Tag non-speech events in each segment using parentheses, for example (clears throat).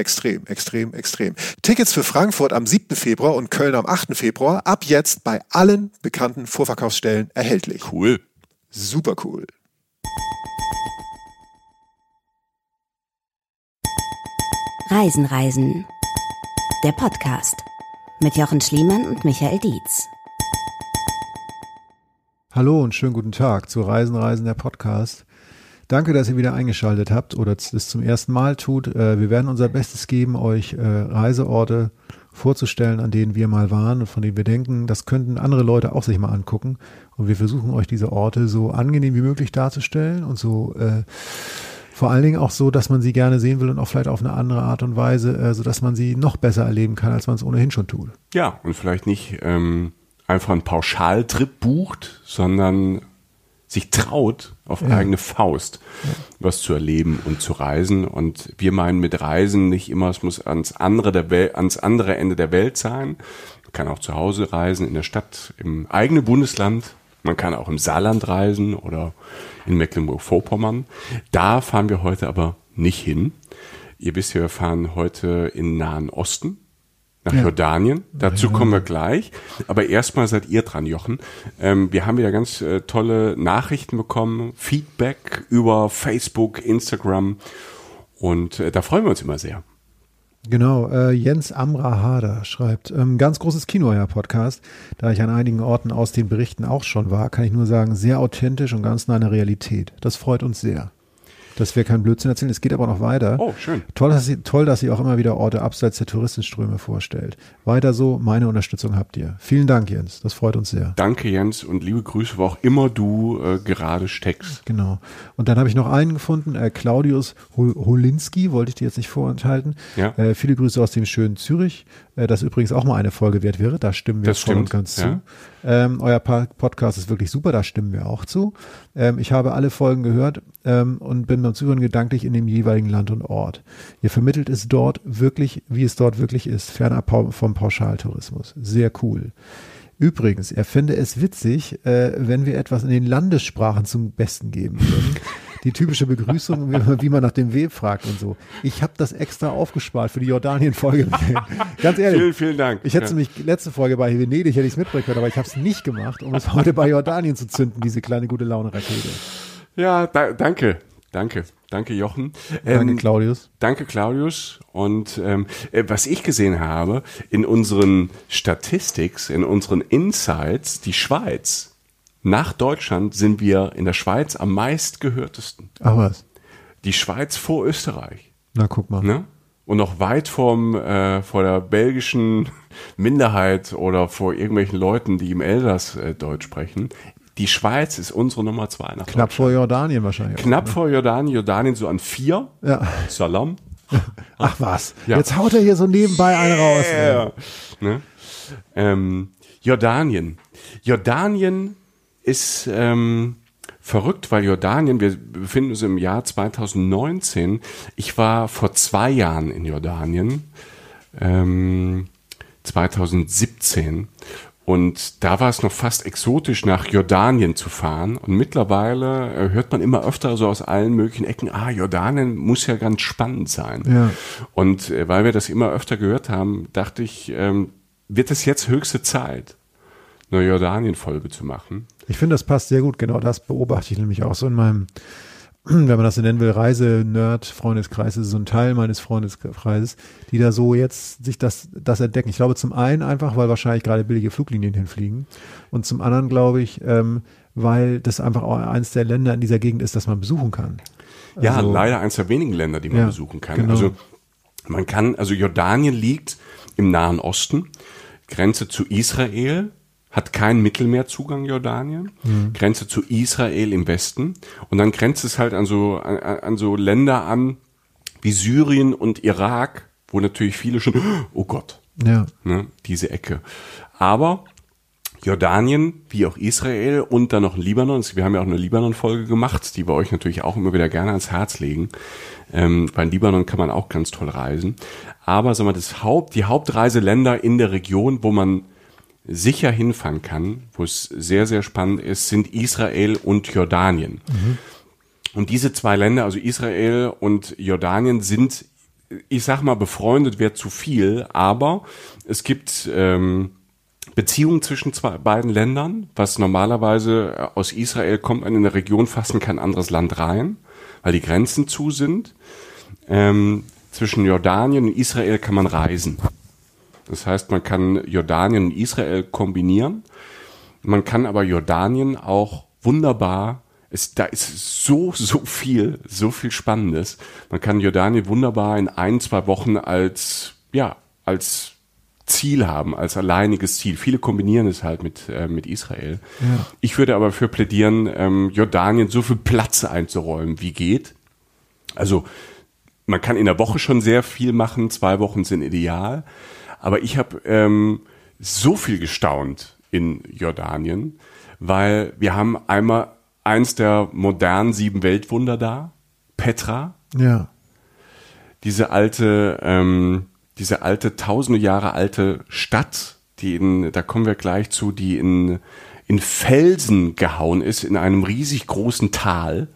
Extrem, extrem, extrem. Tickets für Frankfurt am 7. Februar und Köln am 8. Februar ab jetzt bei allen bekannten Vorverkaufsstellen erhältlich. Cool. Super cool. Reisen, Reisen. Der Podcast mit Jochen Schliemann und Michael Dietz. Hallo und schönen guten Tag zu Reisen, Reisen, der Podcast. Danke, dass ihr wieder eingeschaltet habt oder das zum ersten Mal tut. Äh, wir werden unser Bestes geben, euch äh, Reiseorte vorzustellen, an denen wir mal waren und von denen wir denken, das könnten andere Leute auch sich mal angucken. Und wir versuchen euch diese Orte so angenehm wie möglich darzustellen und so äh, vor allen Dingen auch so, dass man sie gerne sehen will und auch vielleicht auf eine andere Art und Weise, äh, sodass man sie noch besser erleben kann, als man es ohnehin schon tut. Ja, und vielleicht nicht ähm, einfach einen Pauschaltrip bucht, sondern sich traut, auf ja. eigene Faust ja. was zu erleben und zu reisen. Und wir meinen mit Reisen nicht immer, es muss ans andere, der Welt, ans andere Ende der Welt sein. Man kann auch zu Hause reisen, in der Stadt, im eigenen Bundesland. Man kann auch im Saarland reisen oder in Mecklenburg-Vorpommern. Da fahren wir heute aber nicht hin. Ihr wisst ja, wir fahren heute in Nahen Osten nach ja. Jordanien. Dazu ja. kommen wir gleich. Aber erstmal seid ihr dran, Jochen. Ähm, wir haben wieder ganz äh, tolle Nachrichten bekommen, Feedback über Facebook, Instagram. Und äh, da freuen wir uns immer sehr. Genau, äh, Jens Amra Hader schreibt, ähm, ganz großes Kino, ja, Podcast. Da ich an einigen Orten aus den Berichten auch schon war, kann ich nur sagen, sehr authentisch und ganz nah an der Realität. Das freut uns sehr dass wir keinen Blödsinn erzählen. Es geht aber noch weiter. Oh, schön. Toll, dass sie, toll, dass sie auch immer wieder Orte abseits der Touristenströme vorstellt. Weiter so, meine Unterstützung habt ihr. Vielen Dank, Jens. Das freut uns sehr. Danke, Jens, und liebe Grüße, wo auch immer du äh, gerade steckst. Genau. Und dann habe ich noch einen gefunden, äh, Claudius Holinski, wollte ich dir jetzt nicht vorenthalten. Ja. Äh, viele Grüße aus dem schönen Zürich. Äh, das übrigens auch mal eine Folge wert wäre. Da stimmen wir das voll stimmt, und ganz ja. zu. Ähm, euer Podcast ist wirklich super, da stimmen wir auch zu. Ähm, ich habe alle Folgen gehört ähm, und bin beim Zuhören gedanklich in dem jeweiligen Land und Ort. Ihr vermittelt es dort wirklich, wie es dort wirklich ist, fernab vom Pauschaltourismus. Sehr cool. Übrigens, er fände es witzig, äh, wenn wir etwas in den Landessprachen zum Besten geben würden. (laughs) die typische Begrüßung, wie, man nach dem Weg fragt und so. Ich habe das extra aufgespart für die Jordanien-Folge. (laughs) Ganz ehrlich. Vielen, vielen Dank. Ich hätte ja. nämlich letzte Folge bei Venedig hätte ich es mitbringen können, aber ich habe es nicht gemacht, um es heute bei Jordanien zu zünden, diese kleine gute Laune-Rakete. Ja, da, danke. Danke. Danke, Jochen. Danke, ähm, Claudius. Danke, Claudius. Und ähm, äh, was ich gesehen habe, in unseren Statistics, in unseren Insights, die Schweiz nach Deutschland sind wir in der Schweiz am meistgehörtesten. Ach was? Die Schweiz vor Österreich. Na, guck mal. Ne? Und noch weit vom, äh, vor der belgischen (laughs) Minderheit oder vor irgendwelchen Leuten, die im Elsass äh, Deutsch sprechen. Die Schweiz ist unsere Nummer zwei nach Knapp vor Jordanien wahrscheinlich. Knapp auch, vor Jordanien. Jordanien so an vier. Ja. Salam. (laughs) Ach was. Ja. Jetzt haut er hier so nebenbei einen raus. Ja. Ne? Ähm, Jordanien. Jordanien ist ähm, verrückt, weil Jordanien, wir befinden uns im Jahr 2019. Ich war vor zwei Jahren in Jordanien, ähm, 2017. Und da war es noch fast exotisch, nach Jordanien zu fahren. Und mittlerweile äh, hört man immer öfter so aus allen möglichen Ecken, ah, Jordanien muss ja ganz spannend sein. Ja. Und äh, weil wir das immer öfter gehört haben, dachte ich, ähm, wird es jetzt höchste Zeit, eine Jordanien-Folge zu machen. Ich finde, das passt sehr gut. Genau das beobachte ich nämlich auch so in meinem (clears throat) wenn man das so nennen will, Reise-Nerd, Freundeskreis, ist so ein Teil meines Freundeskreises, die da so jetzt sich das, das entdecken. Ich glaube zum einen einfach, weil wahrscheinlich gerade billige Fluglinien hinfliegen und zum anderen glaube ich, ähm, weil das einfach auch eines der Länder in dieser Gegend ist, das man besuchen kann. Also, ja, leider eines der wenigen Länder, die man ja, besuchen kann. Genau. Also man kann, also Jordanien liegt im Nahen Osten, Grenze zu Israel, hat keinen Mittelmeerzugang Jordanien, mhm. Grenze zu Israel im Westen und dann grenzt es halt an so, an, an so Länder an wie Syrien und Irak, wo natürlich viele schon, (gasps) oh Gott, ja. ne, diese Ecke. Aber Jordanien, wie auch Israel und dann noch Libanon. Wir haben ja auch eine Libanon-Folge gemacht, die wir euch natürlich auch immer wieder gerne ans Herz legen. Ähm, bei Libanon kann man auch ganz toll reisen. Aber sagen wir, das Haupt, die Hauptreiseländer in der Region, wo man sicher hinfahren kann, wo es sehr, sehr spannend ist, sind Israel und Jordanien. Mhm. Und diese zwei Länder, also Israel und Jordanien, sind, ich sag mal, befreundet wäre zu viel, aber es gibt ähm, Beziehungen zwischen zwei, beiden Ländern, was normalerweise aus Israel kommt man in eine Region fast in kein anderes Land rein, weil die Grenzen zu sind. Ähm, zwischen Jordanien und Israel kann man reisen. Das heißt, man kann Jordanien und Israel kombinieren. Man kann aber Jordanien auch wunderbar, es, da ist so, so viel, so viel Spannendes. Man kann Jordanien wunderbar in ein, zwei Wochen als, ja, als Ziel haben, als alleiniges Ziel. Viele kombinieren es halt mit, äh, mit Israel. Ja. Ich würde aber für plädieren, ähm, Jordanien so viel Platz einzuräumen, wie geht. Also man kann in der Woche schon sehr viel machen, zwei Wochen sind ideal. Aber ich habe ähm, so viel gestaunt in Jordanien, weil wir haben einmal eins der modernen sieben Weltwunder da, Petra. Ja. Diese alte ähm, diese alte, tausende Jahre alte Stadt, die in, da kommen wir gleich zu, die in, in Felsen gehauen ist, in einem riesig großen Tal.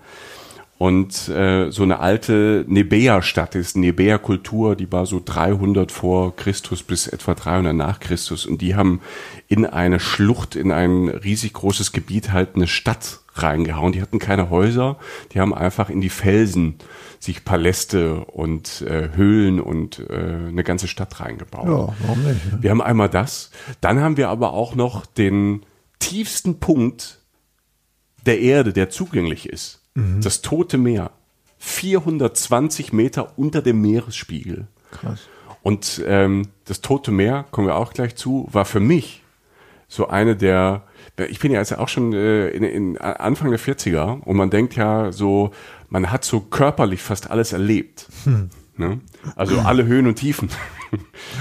Und äh, so eine alte Nebea-Stadt ist, Nebea-Kultur, die war so 300 vor Christus bis etwa 300 nach Christus. Und die haben in eine Schlucht, in ein riesig großes Gebiet halt eine Stadt reingehauen. Die hatten keine Häuser, die haben einfach in die Felsen sich Paläste und äh, Höhlen und äh, eine ganze Stadt reingebaut. Ja, warum nicht? Ja? Wir haben einmal das. Dann haben wir aber auch noch den tiefsten Punkt der Erde, der zugänglich ist. Mhm. Das Tote Meer. 420 Meter unter dem Meeresspiegel. Krass. Und ähm, das Tote Meer, kommen wir auch gleich zu, war für mich so eine der ich bin ja also auch schon äh, in, in Anfang der 40er und man denkt ja so, man hat so körperlich fast alles erlebt. Hm. Ne? Also alle Höhen und Tiefen.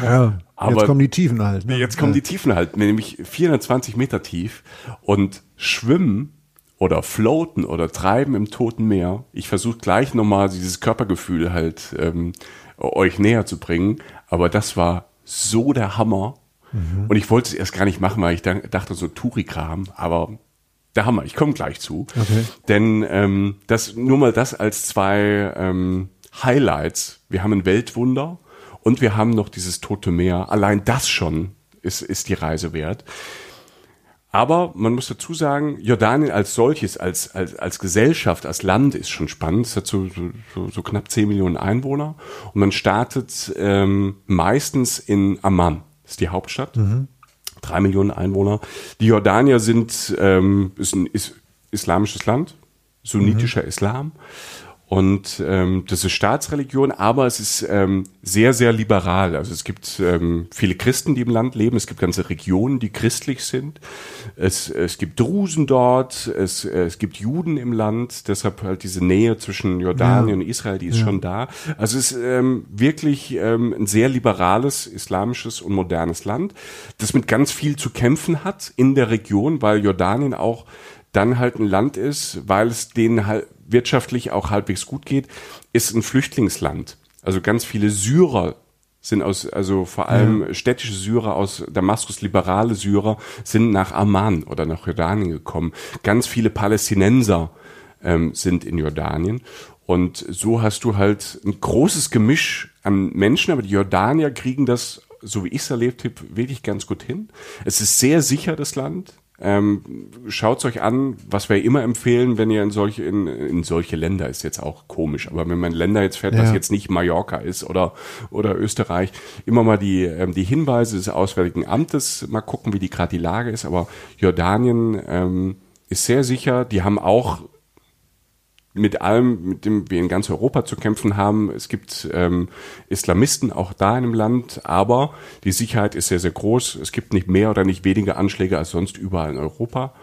Ja, Aber jetzt kommen die Tiefen halt. Ne? Jetzt kommen die Tiefen halt, nämlich 420 Meter tief und schwimmen oder floaten oder treiben im Toten Meer. Ich versuche gleich nochmal dieses Körpergefühl halt ähm, euch näher zu bringen. Aber das war so der Hammer. Mhm. Und ich wollte es erst gar nicht machen, weil ich dachte so Tourikram, aber der Hammer, ich komme gleich zu. Okay. Denn ähm, das nur mal das als zwei ähm, Highlights. Wir haben ein Weltwunder und wir haben noch dieses Tote Meer. Allein das schon ist, ist die Reise wert. Aber man muss dazu sagen, Jordanien als solches, als, als, als Gesellschaft, als Land ist schon spannend. Es hat so, so, so knapp 10 Millionen Einwohner. Und man startet ähm, meistens in Amman ist die Hauptstadt. Mhm. Drei Millionen Einwohner. Die Jordanier sind ähm, ist ein ist islamisches Land, sunnitischer mhm. Islam. Und ähm, das ist Staatsreligion, aber es ist ähm, sehr, sehr liberal. Also es gibt ähm, viele Christen, die im Land leben. Es gibt ganze Regionen, die christlich sind. Es, es gibt Drusen dort. Es, es gibt Juden im Land. Deshalb halt diese Nähe zwischen Jordanien ja. und Israel, die ist ja. schon da. Also es ist ähm, wirklich ähm, ein sehr liberales, islamisches und modernes Land, das mit ganz viel zu kämpfen hat in der Region, weil Jordanien auch dann halt ein Land ist, weil es denen halt wirtschaftlich auch halbwegs gut geht, ist ein Flüchtlingsland. Also ganz viele Syrer sind aus, also vor allem ja. städtische Syrer aus Damaskus, liberale Syrer, sind nach Amman oder nach Jordanien gekommen. Ganz viele Palästinenser ähm, sind in Jordanien. Und so hast du halt ein großes Gemisch an Menschen, aber die Jordanier kriegen das, so wie ich es erlebt habe, wirklich ganz gut hin. Es ist sehr sicher, das Land. Ähm, Schaut euch an, was wir immer empfehlen, wenn ihr in solche, in, in solche Länder ist jetzt auch komisch, aber wenn man in Länder jetzt fährt, ja. was jetzt nicht Mallorca ist oder, oder Österreich, immer mal die, ähm, die Hinweise des Auswärtigen Amtes, mal gucken, wie die gerade die Lage ist. Aber Jordanien ähm, ist sehr sicher, die haben auch mit allem, mit dem wir in ganz Europa zu kämpfen haben. Es gibt ähm, Islamisten auch da in dem Land, aber die Sicherheit ist sehr, sehr groß. Es gibt nicht mehr oder nicht weniger Anschläge als sonst überall in Europa.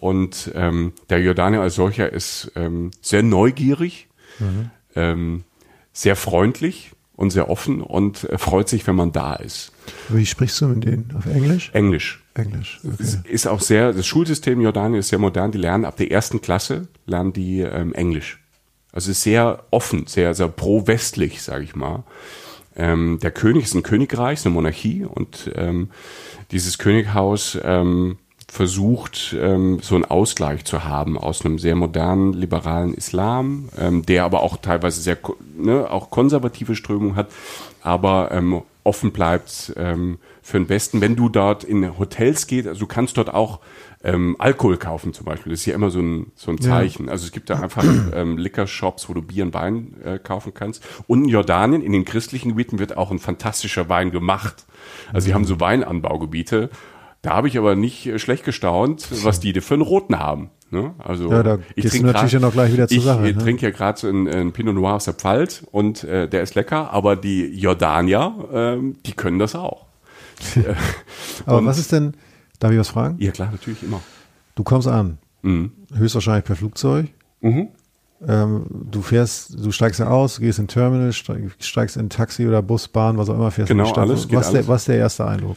Und ähm, der Jordanier als solcher ist ähm, sehr neugierig, mhm. ähm, sehr freundlich und sehr offen und äh, freut sich, wenn man da ist. Wie sprichst du mit denen? Auf Englisch? Englisch. Englisch. Okay. Ist auch sehr, das Schulsystem in Jordanien ist sehr modern. Die lernen ab der ersten Klasse, lernen die ähm, Englisch. Also ist sehr offen, sehr, sehr pro-westlich, sage ich mal. Ähm, der König ist ein Königreich, eine Monarchie und ähm, dieses Könighaus ähm, versucht, ähm, so einen Ausgleich zu haben aus einem sehr modernen, liberalen Islam, ähm, der aber auch teilweise sehr, ne, auch konservative Strömungen hat, aber ähm, offen bleibt ähm, für den Besten. Wenn du dort in Hotels gehst, also du kannst dort auch ähm, Alkohol kaufen zum Beispiel. Das ist ja immer so ein, so ein Zeichen. Ja. Also es gibt da einfach (clears throat) ähm, Liquor-Shops, wo du Bier und Wein äh, kaufen kannst. Und in Jordanien, in den christlichen Gebieten, wird auch ein fantastischer Wein gemacht. Also sie mhm. haben so Weinanbaugebiete. Da habe ich aber nicht äh, schlecht gestaunt, was die für einen roten haben. Ne? Also ja, da ich trinke natürlich ja noch gleich wieder zur ich, Sache. Ich ne? trinke ja gerade so einen, einen Pinot Noir aus der Pfalz und äh, der ist lecker, aber die Jordanier, ähm, die können das auch. (laughs) aber und, was ist denn, darf ich was fragen? Ja klar, natürlich immer. Du kommst an, mhm. höchstwahrscheinlich per Flugzeug. Mhm. Ähm, du fährst, du steigst ja aus, gehst in Terminal, steigst in Taxi oder Bus, Bahn, was auch immer, fährst genau, in die Stadt. Alles, was, alles. Der, was ist der erste Eindruck?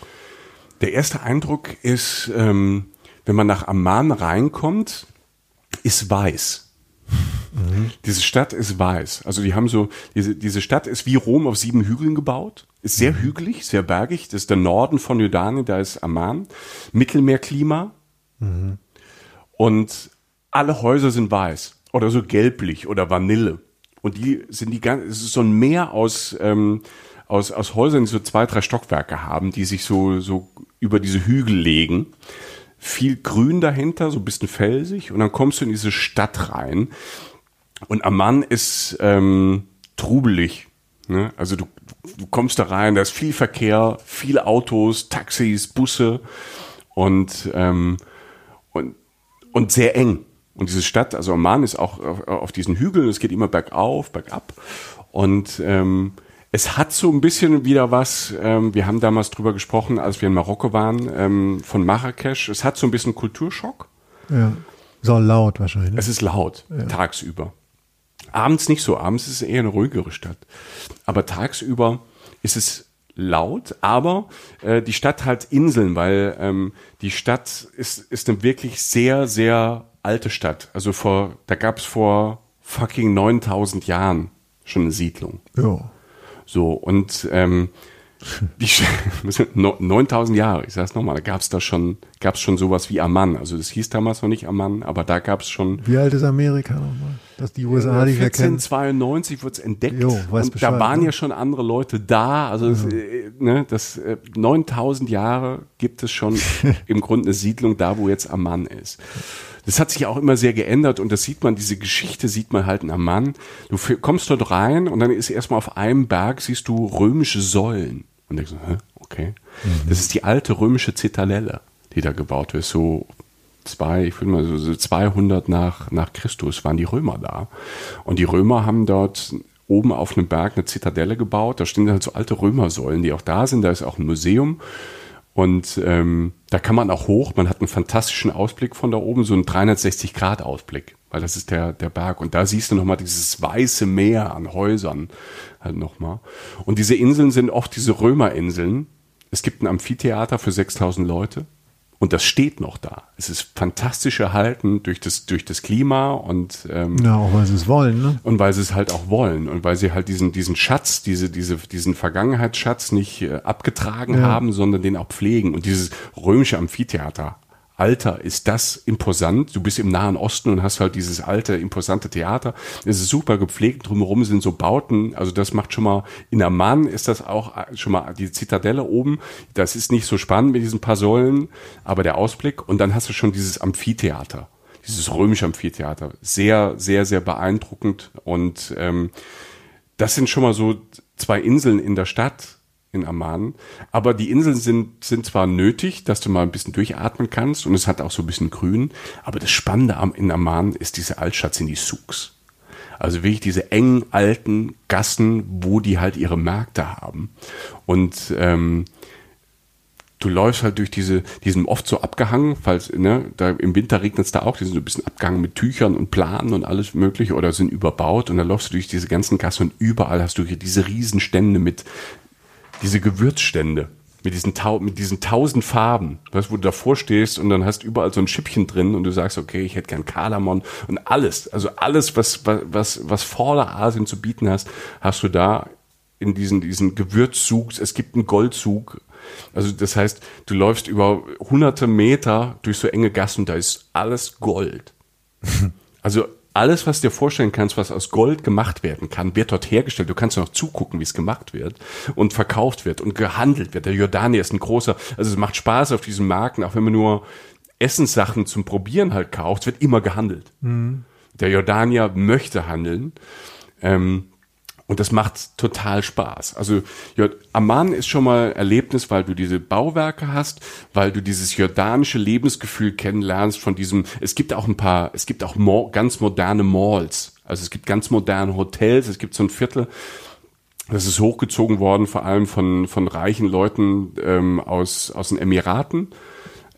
Der erste Eindruck ist, ähm, wenn man nach Amman reinkommt, ist weiß. Mhm. Diese Stadt ist weiß. Also die haben so, diese, diese Stadt ist wie Rom auf sieben Hügeln gebaut. Ist sehr mhm. hügelig, sehr bergig. Das ist der Norden von Jordanien, da ist Amman. Mittelmeerklima. Mhm. Und alle Häuser sind weiß. Oder so gelblich oder Vanille. Und die sind die ganz, es ist so ein Meer aus, ähm, aus, aus Häusern, die so zwei, drei Stockwerke haben, die sich so, so über diese Hügel legen viel Grün dahinter, so ein bisschen felsig und dann kommst du in diese Stadt rein und Amman ist ähm, trubelig. Ne? Also du, du kommst da rein, da ist viel Verkehr, viele Autos, Taxis, Busse und, ähm, und, und sehr eng. Und diese Stadt, also Amman ist auch auf, auf diesen Hügeln, es geht immer bergauf, bergab und ähm, es hat so ein bisschen wieder was, ähm, wir haben damals drüber gesprochen, als wir in Marokko waren, ähm, von Marrakesch. Es hat so ein bisschen Kulturschock. Ja. Auch laut wahrscheinlich. Ne? Es ist laut, ja. tagsüber. Abends nicht so, abends ist es eher eine ruhigere Stadt. Aber tagsüber ist es laut, aber äh, die Stadt hat Inseln, weil ähm, die Stadt ist, ist eine wirklich sehr, sehr alte Stadt. Also vor, da gab es vor fucking 9000 Jahren schon eine Siedlung. Ja. So, und ähm, die 9000 (laughs) Jahre, ich sag's nochmal, da gab's da schon, gab's schon sowas wie Amman. Also das hieß damals noch nicht Amman, aber da gab's schon. Wie alt ist Amerika nochmal? Dass die USA nicht mehr kennen? 1492 wird's entdeckt. Jo, und Bescheid, da waren ne? ja schon andere Leute da. Also das, äh, ne, das äh, 9000 Jahre gibt es schon (laughs) im Grunde eine Siedlung da, wo jetzt Amman ist das hat sich auch immer sehr geändert und das sieht man, diese Geschichte sieht man halt am Mann. Du kommst dort rein und dann ist erstmal auf einem Berg siehst du römische Säulen. Und denkst so, hä, okay. Mhm. Das ist die alte römische Zitadelle, die da gebaut wird. So zwei, ich würde mal so 200 nach, nach Christus waren die Römer da. Und die Römer haben dort oben auf einem Berg eine Zitadelle gebaut. Da stehen halt so alte Römersäulen, die auch da sind. Da ist auch ein Museum. Und ähm, da kann man auch hoch. Man hat einen fantastischen Ausblick von da oben, so einen 360-Grad-Ausblick, weil das ist der, der Berg. Und da siehst du nochmal dieses weiße Meer an Häusern halt nochmal. Und diese Inseln sind oft diese Römerinseln. Es gibt ein Amphitheater für 6000 Leute. Und das steht noch da. Es ist fantastisch erhalten durch das, durch das Klima und ähm, ja, auch weil sie es wollen, ne? Und weil sie es halt auch wollen und weil sie halt diesen, diesen Schatz, diese, diese, diesen Vergangenheitsschatz nicht äh, abgetragen ja. haben, sondern den auch pflegen. Und dieses römische Amphitheater Alter ist das imposant. Du bist im Nahen Osten und hast halt dieses alte, imposante Theater. Es ist super gepflegt, drumherum sind so Bauten. Also das macht schon mal, in Amman ist das auch schon mal die Zitadelle oben. Das ist nicht so spannend mit diesen paar Säulen, aber der Ausblick. Und dann hast du schon dieses Amphitheater, dieses römische Amphitheater. Sehr, sehr, sehr beeindruckend. Und ähm, das sind schon mal so zwei Inseln in der Stadt in Amman. Aber die Inseln sind, sind zwar nötig, dass du mal ein bisschen durchatmen kannst und es hat auch so ein bisschen Grün, aber das Spannende in Amman ist diese Altstadt, sind die Souks. Also wirklich diese engen alten Gassen, wo die halt ihre Märkte haben. Und ähm, du läufst halt durch diese, die sind oft so abgehangen, falls, ne, da im Winter regnet es da auch, die sind so ein bisschen abgehangen mit Tüchern und Planen und alles mögliche oder sind überbaut und dann läufst du durch diese ganzen Gassen und überall hast du hier diese Riesenstände mit diese Gewürzstände mit diesen, mit diesen tausend Farben, weißt, wo du davor stehst und dann hast überall so ein Schippchen drin und du sagst, okay, ich hätte gern Kardamom und alles, also alles, was, was, was Vorderasien zu bieten hast, hast du da in diesen, diesen Gewürzzug. Es gibt einen Goldzug. Also das heißt, du läufst über hunderte Meter durch so enge Gassen, da ist alles Gold. (laughs) Also alles, was du dir vorstellen kannst, was aus Gold gemacht werden kann, wird dort hergestellt. Du kannst noch zugucken, wie es gemacht wird und verkauft wird und gehandelt wird. Der Jordanier ist ein großer, also es macht Spaß auf diesen Marken, auch wenn man nur Essenssachen zum Probieren halt kauft, wird immer gehandelt. Mhm. Der Jordanier möchte handeln. Ähm, und das macht total Spaß. Also ja, Amman ist schon mal Erlebnis, weil du diese Bauwerke hast, weil du dieses jordanische Lebensgefühl kennenlernst von diesem, es gibt auch ein paar, es gibt auch ganz moderne Malls. Also es gibt ganz moderne Hotels, es gibt so ein Viertel, das ist hochgezogen worden, vor allem von, von reichen Leuten ähm, aus, aus den Emiraten.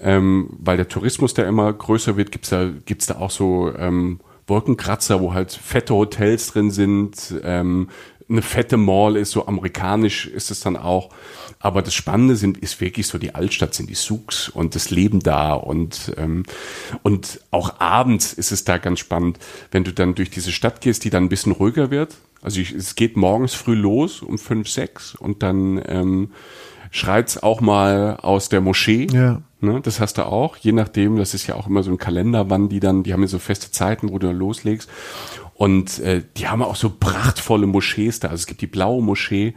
Ähm, weil der Tourismus, der immer größer wird, gibt's da, gibt's da auch so ähm, Wolkenkratzer, wo halt fette Hotels drin sind, ähm, eine fette Mall ist, so amerikanisch ist es dann auch. Aber das Spannende sind, ist wirklich so die Altstadt, sind die Souks und das Leben da und, ähm, und auch abends ist es da ganz spannend, wenn du dann durch diese Stadt gehst, die dann ein bisschen ruhiger wird. Also ich, es geht morgens früh los um fünf, sechs und dann ähm, schreit's auch mal aus der Moschee. Ja. Ne, das hast du auch, je nachdem, das ist ja auch immer so ein Kalender, wann die dann, die haben ja so feste Zeiten, wo du dann loslegst. Und äh, die haben auch so prachtvolle Moschees da. Also es gibt die blaue Moschee,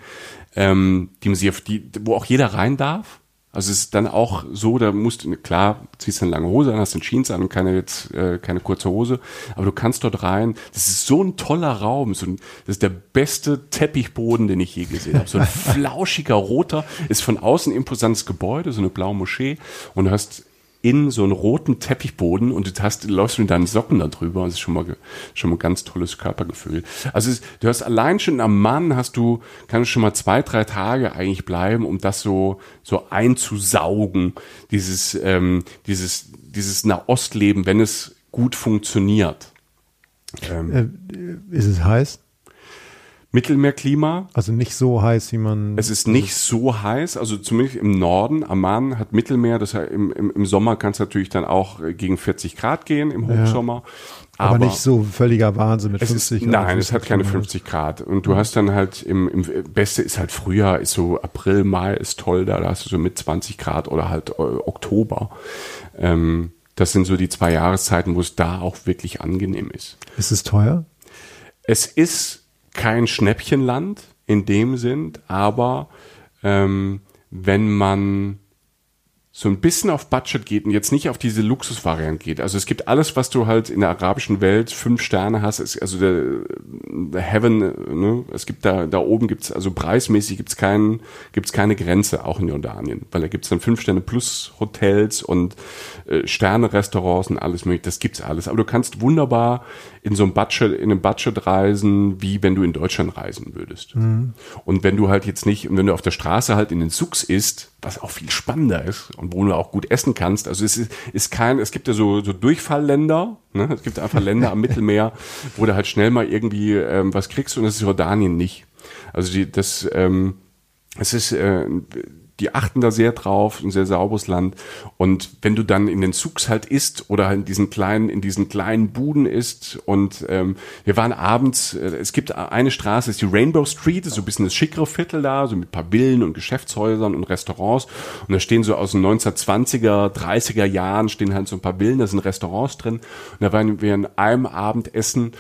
ähm, die die, wo auch jeder rein darf. Also es ist dann auch so, da musst du, klar, ziehst du eine lange Hose an, hast einen Jeans an und keine, jetzt, äh, keine kurze Hose, aber du kannst dort rein. Das ist so ein toller Raum. So ein, das ist der beste Teppichboden, den ich je gesehen habe. So ein (laughs) flauschiger roter, ist von außen imposantes Gebäude, so eine blaue Moschee und du hast in so einen roten Teppichboden und du hast, läufst mit deinen Socken da drüber. Das ist schon mal, schon mal ganz tolles Körpergefühl. Also es, du hast allein schon am Mann hast du, kannst schon mal zwei, drei Tage eigentlich bleiben, um das so, so einzusaugen, dieses, ähm, dieses, dieses Nahostleben, wenn es gut funktioniert. Ähm, äh, ist es heiß? Mittelmeerklima. Also nicht so heiß, wie man. Es ist nicht so heiß, also zumindest im Norden. Amman hat Mittelmeer, das heißt, im, im, im Sommer kann es natürlich dann auch gegen 40 Grad gehen, im Hochsommer. Ja. Aber, aber, nicht so völliger Wahnsinn mit 50 ist, Grad. Nein, es hat keine 50 Grad. Und du hast dann halt im, im Beste ist halt Frühjahr, ist so April, Mai ist toll da, da hast du so mit 20 Grad oder halt äh, Oktober. Ähm, das sind so die zwei Jahreszeiten, wo es da auch wirklich angenehm ist. Ist es teuer? Es ist kein Schnäppchenland in dem Sinn, aber ähm, wenn man so ein bisschen auf Budget geht und jetzt nicht auf diese Luxusvariante geht. Also es gibt alles, was du halt in der arabischen Welt fünf Sterne hast, ist, also der, der Heaven, ne? es gibt da, da oben gibt's also preismäßig gibt's keinen, gibt's keine Grenze, auch in Jordanien, weil da gibt's dann fünf Sterne plus Hotels und äh, Sterne-Restaurants und alles mögliche, das gibt's alles. Aber du kannst wunderbar in so einem Budget, in einem Budget reisen, wie wenn du in Deutschland reisen würdest. Mhm. Und wenn du halt jetzt nicht, wenn du auf der Straße halt in den Sucks isst, was auch viel spannender ist und wo du auch gut essen kannst. Also es ist, ist kein, es gibt ja so, so Durchfallländer, ne? es gibt einfach Länder am (laughs) Mittelmeer, wo du halt schnell mal irgendwie ähm, was kriegst und das ist Jordanien nicht. Also die, das, ähm, es ist, äh, die achten da sehr drauf, ein sehr sauberes Land. Und wenn du dann in den Zugs halt isst oder halt in diesen kleinen, in diesen kleinen Buden isst und ähm, wir waren abends, äh, es gibt eine Straße, ist die Rainbow Street, ist so ein bisschen das schickere Viertel da, so mit paar Villen und Geschäftshäusern und Restaurants. Und da stehen so aus den 1920er, 30er Jahren stehen halt so ein paar Villen, da sind Restaurants drin. Und da waren wir in einem Abendessen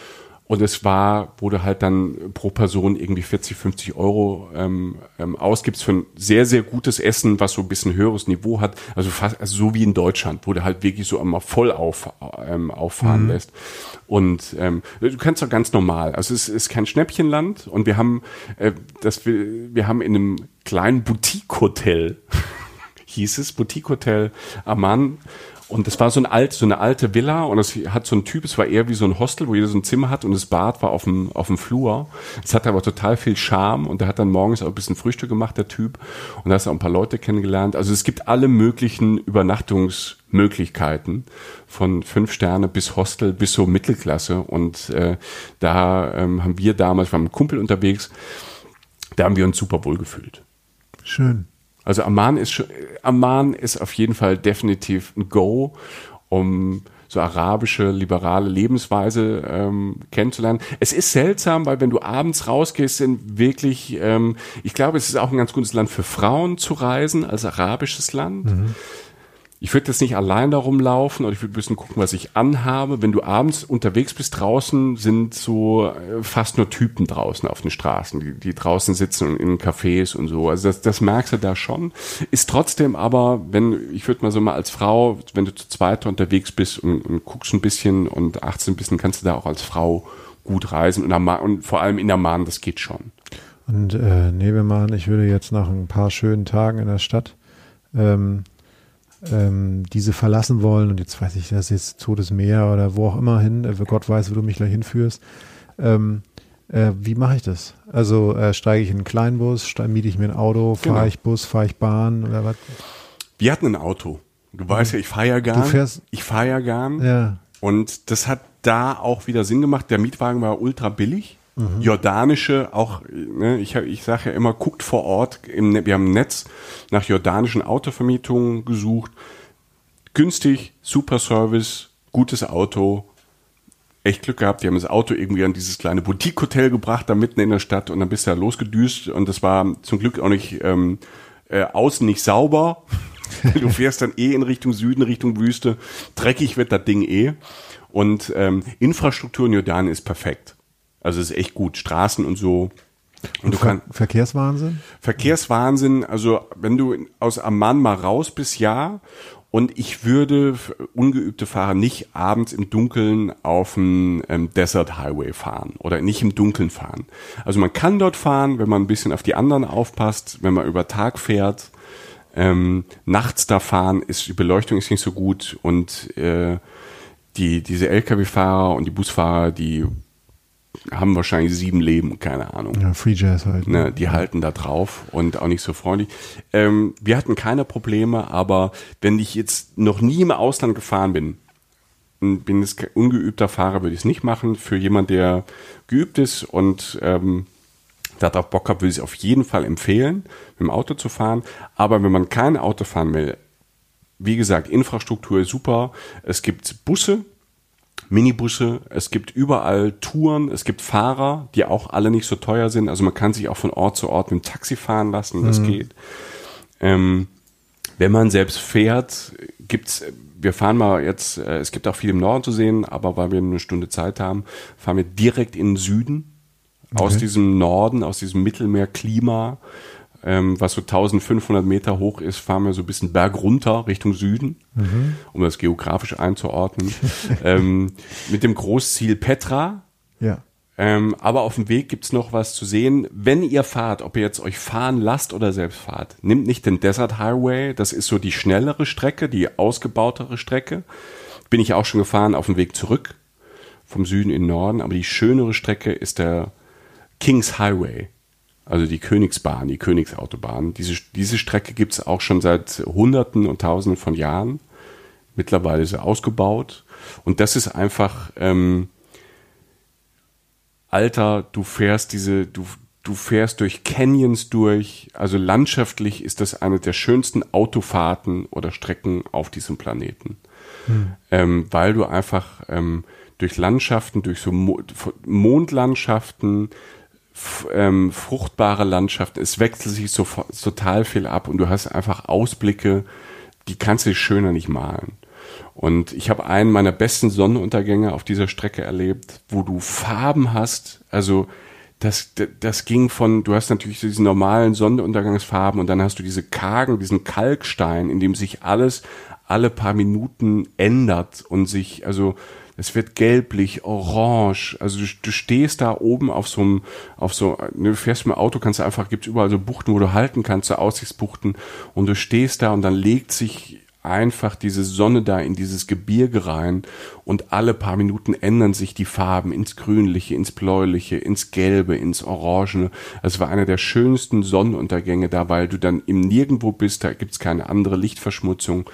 und es war, wo du halt dann pro Person irgendwie 40, 50 Euro ähm, ähm, ausgibst für ein sehr, sehr gutes Essen, was so ein bisschen höheres Niveau hat. Also fast also so wie in Deutschland, wo du halt wirklich so einmal voll auf, ähm, auffahren mhm. lässt. Und ähm, du kannst doch ganz normal. Also es ist kein Schnäppchenland und wir haben, äh, das wir, wir haben in einem kleinen Boutique-Hotel, (laughs) hieß es, Boutique-Hotel Amman, und das war so, ein alt, so eine alte Villa und es hat so ein Typ, es war eher wie so ein Hostel, wo jeder so ein Zimmer hat und das Bad war auf dem, auf dem Flur. Es hatte aber total viel Charme und der hat dann morgens auch ein bisschen Frühstück gemacht, der Typ. Und da hast du auch ein paar Leute kennengelernt. Also es gibt alle möglichen Übernachtungsmöglichkeiten von fünf Sterne bis Hostel bis so Mittelklasse. Und äh, da ähm, haben wir damals, wir waren mit einem Kumpel unterwegs, da haben wir uns super wohl gefühlt. Schön. Also Amman ist, Amman ist auf jeden Fall definitiv ein Go, um so arabische, liberale Lebensweise ähm, kennenzulernen. Es ist seltsam, weil wenn du abends rausgehst, sind wirklich, ähm, ich glaube, es ist auch ein ganz gutes Land für Frauen zu reisen, als arabisches Land. Mhm ich würde jetzt nicht allein darum laufen oder ich würde ein bisschen gucken, was ich anhabe. Wenn du abends unterwegs bist draußen, sind so äh, fast nur Typen draußen auf den Straßen, die, die draußen sitzen und in Cafés und so. Also das, das merkst du da schon. Ist trotzdem aber, wenn, ich würde mal so mal als Frau, wenn du zu zweit unterwegs bist und, und guckst ein bisschen und achtest ein bisschen, kannst du da auch als Frau gut reisen und, am, und vor allem in der Mahn, das geht schon. Und äh, an, ich würde jetzt nach ein paar schönen Tagen in der Stadt ähm, ähm, diese verlassen wollen und jetzt weiß ich, das ist jetzt Totes Meer oder wo auch immer hin, äh, Gott weiß, wo du mich gleich hinführst. Ähm, äh, wie mache ich das? Also äh, steige ich in einen Kleinbus, miete ich mir ein Auto, fahre genau. ich Bus, fahre ich Bahn oder was? Wir hatten ein Auto. Du weißt ja, ich fahre ja. Du fährst? Ich fahre ja gern. Ja. Und das hat da auch wieder Sinn gemacht. Der Mietwagen war ultra billig. Mhm. Jordanische, auch, ne, ich, ich sage ja immer, guckt vor Ort, im, ne, wir haben ein Netz nach jordanischen Autovermietungen gesucht. Günstig, super Service, gutes Auto, echt Glück gehabt. Die haben das Auto irgendwie an dieses kleine Boutique-Hotel gebracht, da mitten in der Stadt und dann bist du da losgedüst und das war zum Glück auch nicht ähm, äh, außen nicht sauber. (laughs) du fährst dann eh in Richtung Süden, Richtung Wüste. Dreckig wird das Ding eh. Und ähm, Infrastruktur in Jordan ist perfekt. Also es ist echt gut. Straßen und so. Und, und du Ver kannst, Verkehrswahnsinn? Verkehrswahnsinn. Also wenn du aus Amman mal raus bist, ja. Und ich würde ungeübte Fahrer nicht abends im Dunkeln auf dem ähm, Desert Highway fahren oder nicht im Dunkeln fahren. Also man kann dort fahren, wenn man ein bisschen auf die anderen aufpasst, wenn man über Tag fährt. Ähm, nachts da fahren ist die Beleuchtung ist nicht so gut und äh, die diese LKW-Fahrer und die Busfahrer, die haben wahrscheinlich sieben Leben, keine Ahnung. Ja, Free Jazz halt. Ne, die halten da drauf und auch nicht so freundlich. Ähm, wir hatten keine Probleme, aber wenn ich jetzt noch nie im Ausland gefahren bin, bin jetzt ungeübter Fahrer, würde ich es nicht machen. Für jemand, der geübt ist und ähm, darauf Bock hat, würde ich es auf jeden Fall empfehlen, mit dem Auto zu fahren. Aber wenn man kein Auto fahren will, wie gesagt, Infrastruktur ist super. Es gibt Busse, Minibusse, es gibt überall Touren, es gibt Fahrer, die auch alle nicht so teuer sind. Also man kann sich auch von Ort zu Ort mit dem Taxi fahren lassen, das mhm. geht. Ähm, wenn man selbst fährt, gibt's, wir fahren mal jetzt, äh, es gibt auch viel im Norden zu sehen, aber weil wir eine Stunde Zeit haben, fahren wir direkt in den Süden, okay. aus diesem Norden, aus diesem Mittelmeerklima ähm, was so 1500 Meter hoch ist, fahren wir so ein bisschen Berg runter Richtung Süden, mhm. um das geografisch einzuordnen. (laughs) ähm, mit dem Großziel Petra. Ja. Ähm, aber auf dem Weg gibt's noch was zu sehen. Wenn ihr fahrt, ob ihr jetzt euch fahren lasst oder selbst fahrt, nimmt nicht den Desert Highway. Das ist so die schnellere Strecke, die ausgebautere Strecke. Bin ich auch schon gefahren auf dem Weg zurück vom Süden in den Norden. Aber die schönere Strecke ist der Kings Highway also die Königsbahn, die Königsautobahn. Diese, diese Strecke gibt es auch schon seit Hunderten und Tausenden von Jahren. Mittlerweile ist sie ausgebaut. Und das ist einfach, ähm, Alter, du fährst diese, du, du fährst durch Canyons durch. Also landschaftlich ist das eine der schönsten Autofahrten oder Strecken auf diesem Planeten. Hm. Ähm, weil du einfach ähm, durch Landschaften, durch so Mo Mondlandschaften, ähm, fruchtbare Landschaften, es wechselt sich so total viel ab und du hast einfach Ausblicke, die kannst du schöner nicht malen. Und ich habe einen meiner besten Sonnenuntergänge auf dieser Strecke erlebt, wo du Farben hast, also das, das ging von, du hast natürlich diese normalen Sonnenuntergangsfarben und dann hast du diese kargen, diesen Kalkstein, in dem sich alles alle paar Minuten ändert und sich, also es wird gelblich, orange. Also du, du stehst da oben auf so einem, auf so, ne, du fährst mit dem Auto, kannst du einfach, gibt's überall so Buchten, wo du halten kannst, so Aussichtsbuchten. Und du stehst da und dann legt sich einfach diese Sonne da in dieses Gebirge rein und alle paar Minuten ändern sich die Farben ins Grünliche, ins Bläuliche, ins Gelbe, ins Orangene. Es war einer der schönsten Sonnenuntergänge da, weil du dann im Nirgendwo bist, da gibt's keine andere Lichtverschmutzung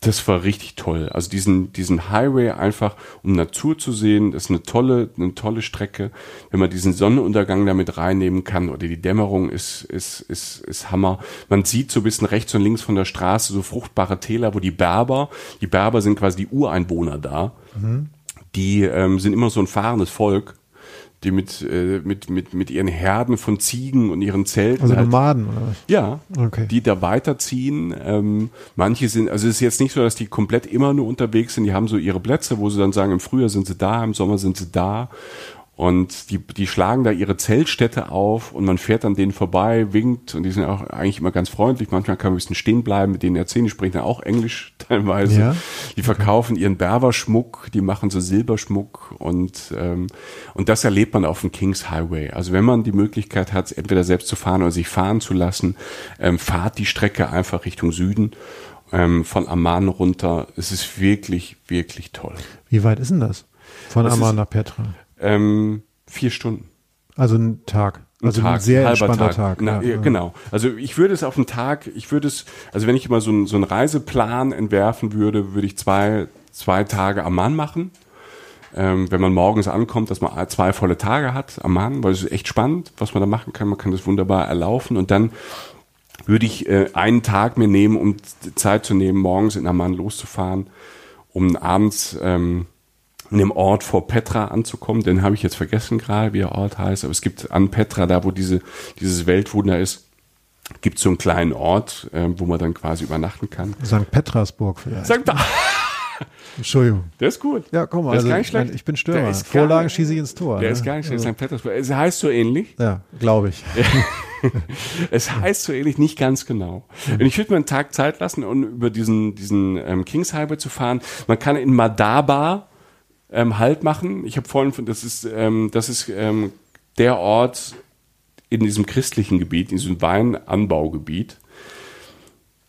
das war richtig toll. Also diesen, diesen Highway einfach, um Natur zu sehen, das ist eine tolle, eine tolle Strecke. Wenn man diesen Sonnenuntergang damit reinnehmen kann oder die Dämmerung ist, ist, ist, ist Hammer. Man sieht so ein bisschen rechts und links von der Straße so fruchtbare Täler, wo die Berber, die Berber sind quasi die Ureinwohner da. Mhm. Die ähm, sind immer so ein fahrendes Volk die mit, äh, mit, mit, mit ihren Herden von Ziegen und ihren Zelten. Also halt, Nomaden, oder was? Ja, okay. die da weiterziehen. Ähm, manche sind, also es ist jetzt nicht so, dass die komplett immer nur unterwegs sind, die haben so ihre Plätze, wo sie dann sagen, im Frühjahr sind sie da, im Sommer sind sie da. Und die, die schlagen da ihre Zeltstätte auf und man fährt an denen vorbei, winkt und die sind auch eigentlich immer ganz freundlich. Manchmal kann man ein bisschen stehen bleiben, mit denen erzählen, die sprechen dann auch Englisch (laughs) teilweise. Ja? Die verkaufen okay. ihren Berberschmuck, die machen so Silberschmuck und, ähm, und das erlebt man auf dem Kings Highway. Also wenn man die Möglichkeit hat, entweder selbst zu fahren oder sich fahren zu lassen, ähm, fahrt die Strecke einfach Richtung Süden ähm, von Amman runter. Es ist wirklich, wirklich toll. Wie weit ist denn das? Von Amman nach Petra? Ähm, vier Stunden. Also ein Tag. Also ein, Tag, ein sehr ein entspannter Tag. Tag. Na, ja, genau. Also ich würde es auf einen Tag, ich würde es, also wenn ich immer so, ein, so einen Reiseplan entwerfen würde, würde ich zwei, zwei Tage am Mann machen. Ähm, wenn man morgens ankommt, dass man zwei volle Tage hat am Mann, weil es ist echt spannend, was man da machen kann. Man kann das wunderbar erlaufen und dann würde ich äh, einen Tag mir nehmen, um Zeit zu nehmen, morgens in Amman loszufahren, um abends ähm, in dem Ort vor Petra anzukommen. Den habe ich jetzt vergessen gerade, wie der Ort heißt. Aber es gibt an Petra, da wo diese, dieses Weltwunder ist, gibt es so einen kleinen Ort, äh, wo man dann quasi übernachten kann. St. Petersburg vielleicht. St. (laughs) Entschuldigung. Der ist gut. Ja, komm mal. Also, ich bin Stürmer. Vorlagen schieße ich ins Tor. Der ne? ist gar nicht schlecht. Also. St. Petersburg. Es heißt so ähnlich. Ja, glaube ich. (laughs) es heißt so ähnlich, nicht ganz genau. Und ich würde mir einen Tag Zeit lassen, um über diesen, diesen ähm, Kings Highway zu fahren. Man kann in Madaba ähm, Halt machen. Ich habe vorhin, das ist, ähm, das ist ähm, der Ort in diesem christlichen Gebiet, in diesem Weinanbaugebiet.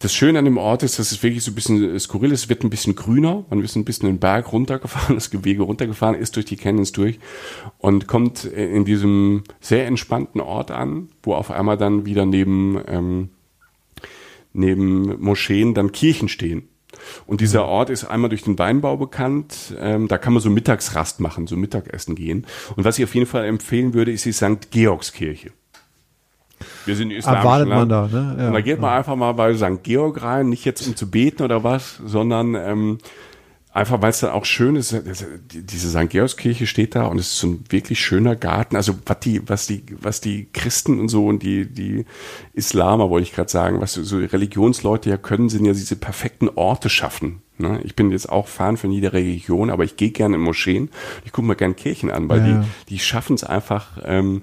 Das Schöne an dem Ort ist, dass es wirklich so ein bisschen skurril ist. Es wird ein bisschen grüner. Man ist ein bisschen den Berg runtergefahren, (laughs) das Gewege runtergefahren, ist durch die Canyons durch und kommt in diesem sehr entspannten Ort an, wo auf einmal dann wieder neben, ähm, neben Moscheen dann Kirchen stehen. Und dieser Ort ist einmal durch den Weinbau bekannt. Ähm, da kann man so Mittagsrast machen, so Mittagessen gehen. Und was ich auf jeden Fall empfehlen würde, ist die St. Georgskirche. Wir sind in islamischen man da, ne? Ja, und da geht man einfach mal bei St. Georg rein, nicht jetzt um zu beten oder was, sondern ähm, Einfach weil es dann auch schön ist, diese St. Georgskirche steht da und es ist so ein wirklich schöner Garten. Also was die, was die, was die Christen und so und die, die Islamer, wollte ich gerade sagen, was so Religionsleute ja können, sind ja diese perfekten Orte schaffen. Ne? Ich bin jetzt auch Fan von jeder Religion, aber ich gehe gerne in Moscheen. Ich gucke mir gerne Kirchen an, weil ja. die, die schaffen es einfach, ähm,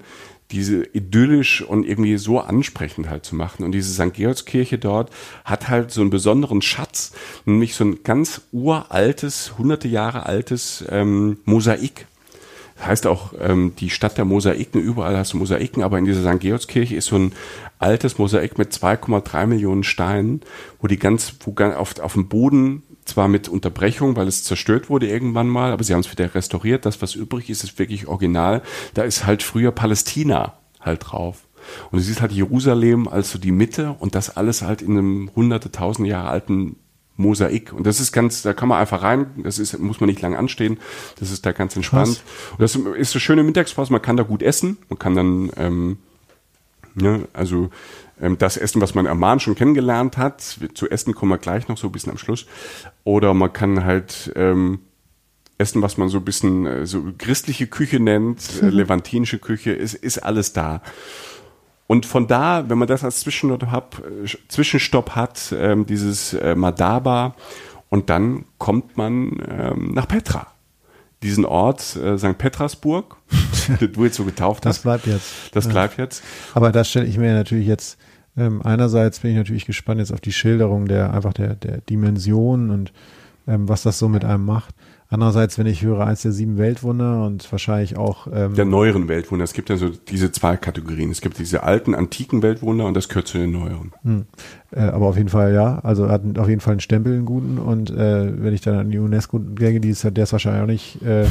diese idyllisch und irgendwie so ansprechend halt zu machen. Und diese St. Georgskirche dort hat halt so einen besonderen Schatz, nämlich so ein ganz uraltes, hunderte Jahre altes ähm, Mosaik. Das heißt auch ähm, die Stadt der Mosaiken, überall hast du Mosaiken, aber in dieser St. Georgskirche ist so ein altes Mosaik mit 2,3 Millionen Steinen, wo die ganz, wo auf, auf dem Boden zwar mit Unterbrechung, weil es zerstört wurde irgendwann mal, aber sie haben es wieder restauriert. Das, was übrig ist, ist wirklich original. Da ist halt früher Palästina halt drauf. Und du siehst halt Jerusalem als so die Mitte und das alles halt in einem hunderte, tausend Jahre alten Mosaik. Und das ist ganz, da kann man einfach rein, das ist, muss man nicht lange anstehen, das ist da ganz entspannt. Krass. Und das ist eine schöne Mittagspause, man kann da gut essen, man kann dann ähm, Ja, also ähm, das Essen, was man am Mahn schon kennengelernt hat. Zu Essen kommen wir gleich noch so ein bisschen am Schluss. Oder man kann halt ähm, essen, was man so ein bisschen äh, so christliche Küche nennt, (laughs) äh, levantinische Küche, ist, ist alles da. Und von da, wenn man das als Zwischenstopp hat, äh, ähm, dieses äh, Madaba, und dann kommt man ähm, nach Petra. Diesen Ort, äh, St. Petersburg, (laughs) den du jetzt so getauft hast. Das bleibt jetzt. Das bleibt jetzt. Aber das stelle ich mir natürlich jetzt, ähm, einerseits bin ich natürlich gespannt jetzt auf die Schilderung der einfach der, der Dimension und ähm, was das so mit einem macht. Andererseits, wenn ich höre, eins der sieben Weltwunder und wahrscheinlich auch ähm, der neueren Weltwunder. Es gibt ja so diese zwei Kategorien. Es gibt diese alten, antiken Weltwunder und das gehört zu den neueren. Hm. Äh, aber auf jeden Fall, ja. Also hat auf jeden Fall einen Stempel, einen guten. Und äh, wenn ich dann an die UNESCO denke, die ist, der ist wahrscheinlich auch nicht äh,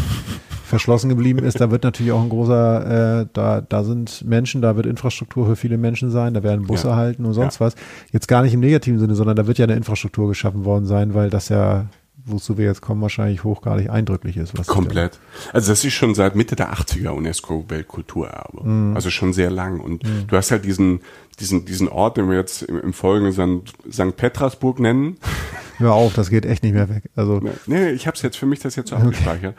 verschlossen geblieben ist, da wird natürlich auch ein großer, äh, da, da sind Menschen, da wird Infrastruktur für viele Menschen sein, da werden Busse ja. halten und sonst ja. was. Jetzt gar nicht im negativen Sinne, sondern da wird ja eine Infrastruktur geschaffen worden sein, weil das ja wozu wir jetzt kommen, wahrscheinlich hochgradig eindrücklich ist. Was Komplett. Also das ist schon seit Mitte der 80er UNESCO-Weltkulturerbe. Mm. Also schon sehr lang. Und mm. du hast halt diesen, diesen, diesen Ort, den wir jetzt im, im Folgenden St. Petersburg nennen. (laughs) Hör auf, das geht echt nicht mehr weg. Also nee, ich habe es jetzt für mich das jetzt so abgespeichert.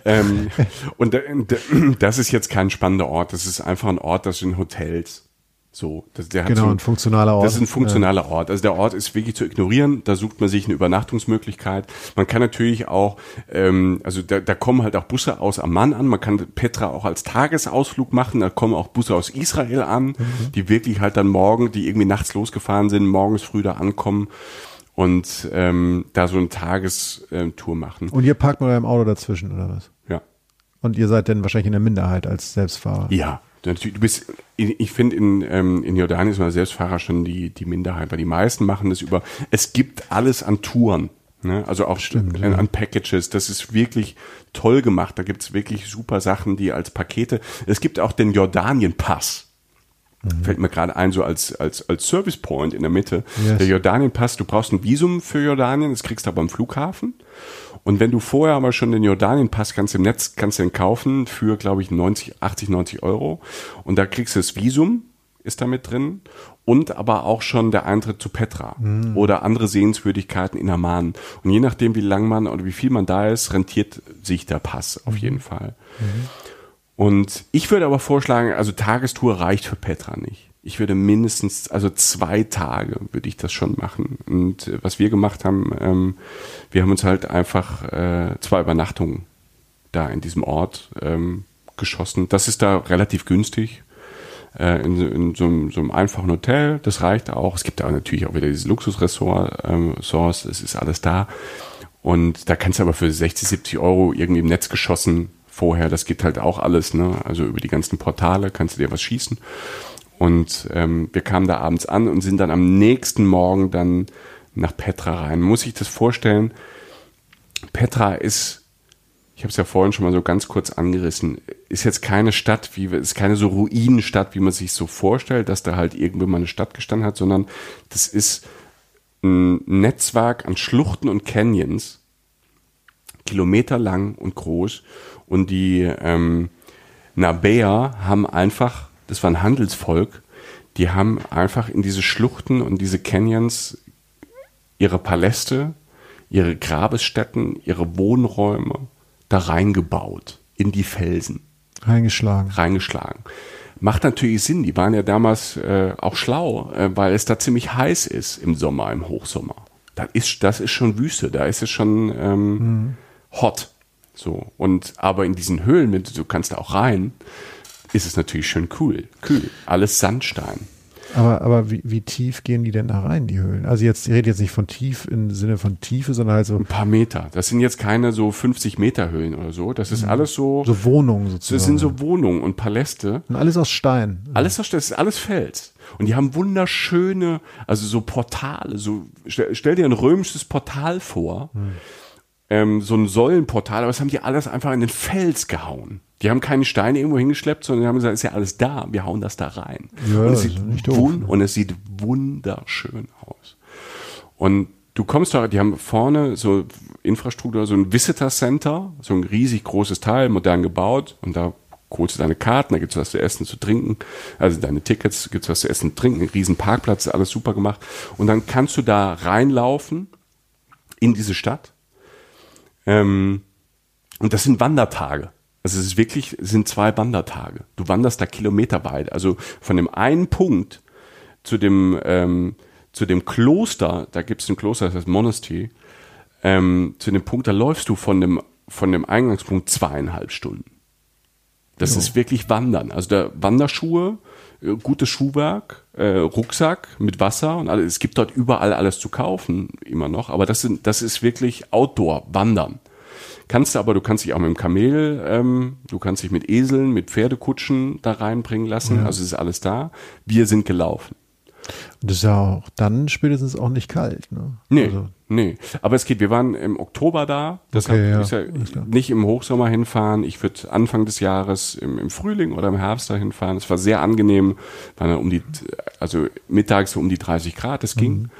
Okay. Ähm, (laughs) und (clears throat) das ist jetzt kein spannender Ort. Das ist einfach ein Ort, das sind Hotels. So, das, der genau, hat so, ein funktionaler Ort. Das ist ein funktionaler ja. Ort. Also der Ort ist wirklich zu ignorieren. Da sucht man sich eine Übernachtungsmöglichkeit. Man kann natürlich auch, ähm, also da, da kommen halt auch Busse aus Amman an. Man kann Petra auch als Tagesausflug machen. Da kommen auch Busse aus Israel an, mhm. die wirklich halt dann morgen, die irgendwie nachts losgefahren sind, morgens früh da ankommen und ähm, da so eine Tagestour machen. Und ihr parkt mit eurem Auto dazwischen oder was? Ja. Und ihr seid dann wahrscheinlich in der Minderheit als Selbstfahrer. Ja, Du bist, ich finde in, ähm, in Jordanien ist man Selbstfahrer schon die, die Minderheit, weil die meisten machen das über, es gibt alles an Touren. Ne? Also auch Stimmt, an, an Packages. Das ist wirklich toll gemacht. Da gibt's wirklich super Sachen, die als Pakete. Es gibt auch den Jordanien-Pass. Mhm. Fällt mir gerade ein, so als, als, als Service Point in der Mitte. Yes. Der Jordanien-Pass, du brauchst ein Visum für Jordanien, das kriegst du aber am Flughafen. Und wenn du vorher aber schon den Jordanien-Pass kannst im Netz, kannst du den kaufen für, glaube ich, 90, 80, 90 Euro. Und da kriegst du das Visum, ist da mit drin. Und aber auch schon der Eintritt zu Petra mhm. oder andere Sehenswürdigkeiten in Amman. Und je nachdem, wie lang man oder wie viel man da ist, rentiert sich der Pass auf mhm. jeden Fall. Mhm. Und ich würde aber vorschlagen, also Tagestour reicht für Petra nicht ich würde mindestens, also zwei Tage würde ich das schon machen. Und äh, was wir gemacht haben, ähm, wir haben uns halt einfach äh, zwei Übernachtungen da in diesem Ort ähm, geschossen. Das ist da relativ günstig. Äh, in, in so, einem, so, einem, einfachen Hotel, das reicht auch. Es gibt da natürlich auch wieder dieses Luxusressort, ähm, Source, es ist alles da. Und da kannst du aber für 60, 70 Euro irgendwie im Netz geschossen vorher, das geht halt auch alles, ne? Also über die ganzen Portale kannst du dir was schießen. Und ähm, wir kamen da abends an und sind dann am nächsten Morgen dann nach Petra rein. Muss ich das vorstellen? Petra ist, ich habe es ja vorhin schon mal so ganz kurz angerissen, ist jetzt keine Stadt, wie ist keine so Ruinenstadt, wie man sich so vorstellt, dass da halt irgendwo mal eine Stadt gestanden hat, sondern das ist ein Netzwerk an Schluchten und Canyons, kilometerlang und groß. Und die ähm, Nabäer haben einfach das war ein Handelsvolk, die haben einfach in diese Schluchten und diese Canyons ihre Paläste, ihre Grabesstätten, ihre Wohnräume da reingebaut, in die Felsen. Reingeschlagen. Reingeschlagen. Macht natürlich Sinn, die waren ja damals äh, auch schlau, äh, weil es da ziemlich heiß ist im Sommer, im Hochsommer. Das ist, das ist schon Wüste, da ist es schon ähm, mhm. hot. So. Und aber in diesen Höhlen, du kannst da auch rein, ist es natürlich schön cool, kühl. Alles Sandstein. Aber, aber wie, wie tief gehen die denn da rein, die Höhlen? Also jetzt, ich rede jetzt nicht von tief im Sinne von Tiefe, sondern halt so. Ein paar Meter. Das sind jetzt keine so 50 Meter Höhlen oder so. Das ist mhm. alles so. So Wohnungen sozusagen. Das sind so Wohnungen und Paläste. Und alles aus Stein. Alles aus Stein. Das ist alles Fels. Und die haben wunderschöne, also so Portale. So, stell, stell dir ein römisches Portal vor. Mhm. Ähm, so ein Säulenportal, aber das haben die alles einfach in den Fels gehauen. Die haben keine Steine irgendwo hingeschleppt, sondern die haben gesagt, ist ja alles da, wir hauen das da rein. Ja, und, es sieht nicht doof, ne? und es sieht wunderschön aus. Und du kommst da, die haben vorne so Infrastruktur, so ein Visitor Center, so ein riesig großes Teil, modern gebaut und da holst du deine Karten, da gibt's was zu essen, zu trinken, also deine Tickets, gibt's was zu essen, zu trinken, riesen Parkplatz, alles super gemacht. Und dann kannst du da reinlaufen in diese Stadt. Ähm, und das sind Wandertage. Also es ist wirklich, es sind zwei Wandertage. Du wanderst da kilometerweit. Also von dem einen Punkt zu dem, ähm, zu dem Kloster, da gibt es ein Kloster, das heißt Monastery, ähm, zu dem Punkt, da läufst du von dem, von dem Eingangspunkt zweieinhalb Stunden. Das jo. ist wirklich Wandern. Also da Wanderschuhe, äh, gutes Schuhwerk, äh, Rucksack mit Wasser und alles. Es gibt dort überall alles zu kaufen, immer noch. Aber das sind, das ist wirklich Outdoor, Wandern. Kannst du aber, du kannst dich auch mit dem Kamel, ähm, du kannst dich mit Eseln, mit Pferdekutschen da reinbringen lassen. Ja. Also ist alles da. Wir sind gelaufen. Das ist ja auch dann spätestens auch nicht kalt, ne? Nee, also. nee. Aber es geht, wir waren im Oktober da. Deshalb okay, ja. ist ja nicht im Hochsommer hinfahren. Ich würde Anfang des Jahres im, im, Frühling oder im Herbst da hinfahren. Es war sehr angenehm. War um die, also mittags so um die 30 Grad, es ging. Mhm.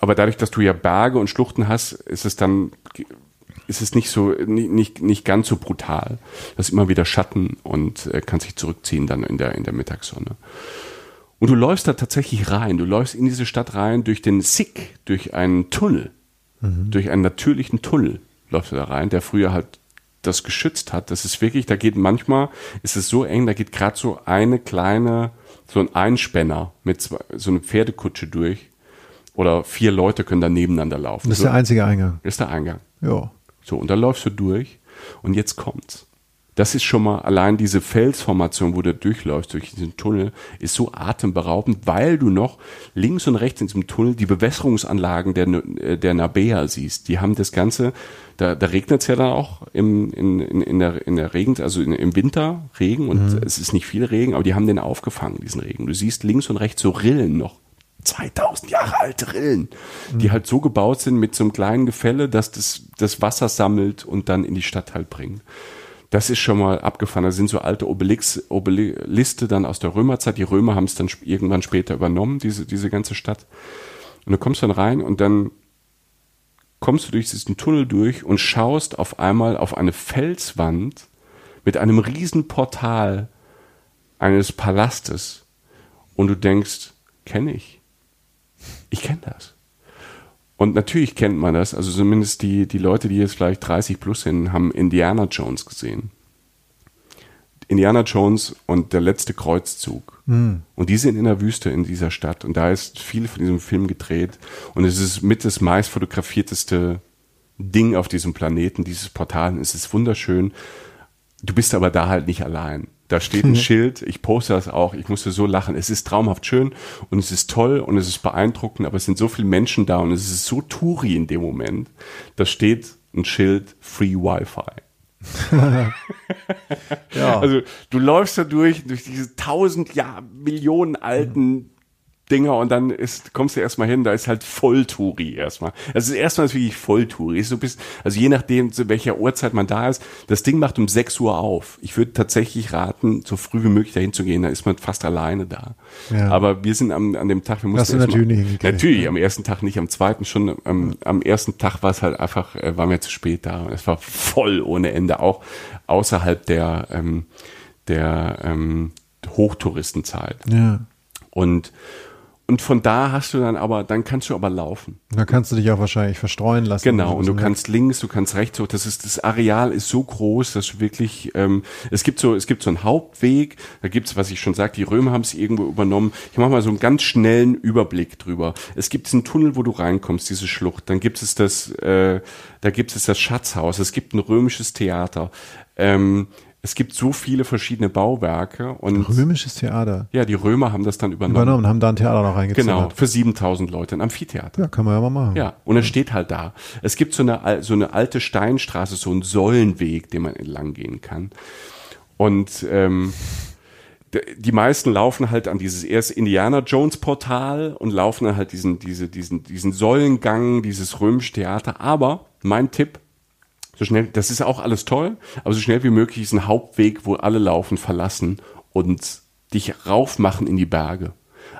Aber dadurch, dass du ja Berge und Schluchten hast, ist es dann ist es nicht so nicht, nicht, ganz so brutal. Das ist immer wieder Schatten und äh, kann sich zurückziehen dann in der in der Mittagssonne. Und du läufst da tatsächlich rein. Du läufst in diese Stadt rein durch den Sick, durch einen Tunnel, mhm. durch einen natürlichen Tunnel läufst du da rein, der früher halt das geschützt hat. Das ist wirklich, da geht manchmal, ist es so eng, da geht gerade so eine kleine, so ein Einspänner mit zwei, so eine Pferdekutsche durch. Oder vier Leute können da nebeneinander laufen. Das ist der einzige Eingang. Das ist der Eingang. Ja. So, und da läufst du durch und jetzt kommt's. Das ist schon mal allein diese Felsformation, wo du durchläufst, durch diesen Tunnel, ist so atemberaubend, weil du noch links und rechts in diesem Tunnel die Bewässerungsanlagen der, äh, der Nabea siehst. Die haben das Ganze, da, da regnet es ja dann auch im, in, in, in, der, in der Regen, also in, im Winter Regen und mhm. es ist nicht viel Regen, aber die haben den aufgefangen, diesen Regen. Du siehst links und rechts so Rillen noch 2000 Jahre alte Rillen, die halt so gebaut sind mit so einem kleinen Gefälle, dass das, das Wasser sammelt und dann in die Stadt halt bringen. Das ist schon mal abgefahren. Das sind so alte Obelix, Obeliste dann aus der Römerzeit. Die Römer haben es dann irgendwann später übernommen, diese, diese ganze Stadt. Und du kommst dann rein und dann kommst du durch diesen Tunnel durch und schaust auf einmal auf eine Felswand mit einem riesen Portal eines Palastes und du denkst, kenne ich ich kenne das. Und natürlich kennt man das, also zumindest die, die Leute, die jetzt vielleicht 30 plus sind, haben Indiana Jones gesehen. Indiana Jones und der letzte Kreuzzug. Mhm. Und die sind in der Wüste in dieser Stadt. Und da ist viel von diesem Film gedreht. Und es ist mit das meist fotografierteste Ding auf diesem Planeten, dieses Portal. Es ist wunderschön. Du bist aber da halt nicht allein. Da steht ein. (laughs) Schild, ich poste das auch, ich musste so lachen. Es ist traumhaft schön und es ist toll und es ist beeindruckend, aber es sind so viele Menschen da und es ist so Touri in dem Moment. Da steht ein Schild Free Wi-Fi. (laughs) ja. (laughs) Also du läufst da durch, durch diese tausend Jahr Millionen alten Dinger und dann ist, kommst du erstmal hin, da ist halt Volltouri erstmal. Also erstmal ist wirklich Volltouri. Ist so bis, also je nachdem, zu welcher Uhrzeit man da ist, das Ding macht um 6 Uhr auf. Ich würde tatsächlich raten, so früh wie möglich dahin zu gehen, da ist man fast alleine da. Ja. Aber wir sind am, an dem Tag, wir mussten du natürlich nicht Natürlich, am ersten Tag nicht, am zweiten schon, am, am ersten Tag war es halt einfach, äh, waren wir zu spät da es war voll ohne Ende, auch außerhalb der, ähm, der ähm, Hochtouristenzeit. Ja. Und und von da hast du dann aber, dann kannst du aber laufen. Da kannst du dich auch wahrscheinlich verstreuen lassen. Genau, und du kannst links, du kannst rechts, so, das ist, das Areal ist so groß, dass du wirklich, ähm, es gibt so, es gibt so einen Hauptweg, da gibt's, was ich schon sagte, die Römer haben es irgendwo übernommen. Ich mache mal so einen ganz schnellen Überblick drüber. Es gibt diesen Tunnel, wo du reinkommst, diese Schlucht, dann gibt es das, äh, da gibt es das Schatzhaus, es gibt ein römisches Theater. Ähm, es gibt so viele verschiedene Bauwerke und römisches Theater. Ja, die Römer haben das dann übernommen. Übernommen, haben da ein Theater noch reingezogen. Genau, für 7000 Leute, ein Amphitheater. Ja, kann man ja mal machen. Ja, und es steht halt da. Es gibt so eine so eine alte Steinstraße, so einen Säulenweg, den man entlang gehen kann. Und ähm, die meisten laufen halt an dieses erste Indiana Jones Portal und laufen dann halt diesen diese diesen diesen Säulengang, dieses römische Theater, aber mein Tipp so schnell, das ist auch alles toll, aber so schnell wie möglich ist ein Hauptweg, wo alle laufen, verlassen und dich raufmachen in die Berge.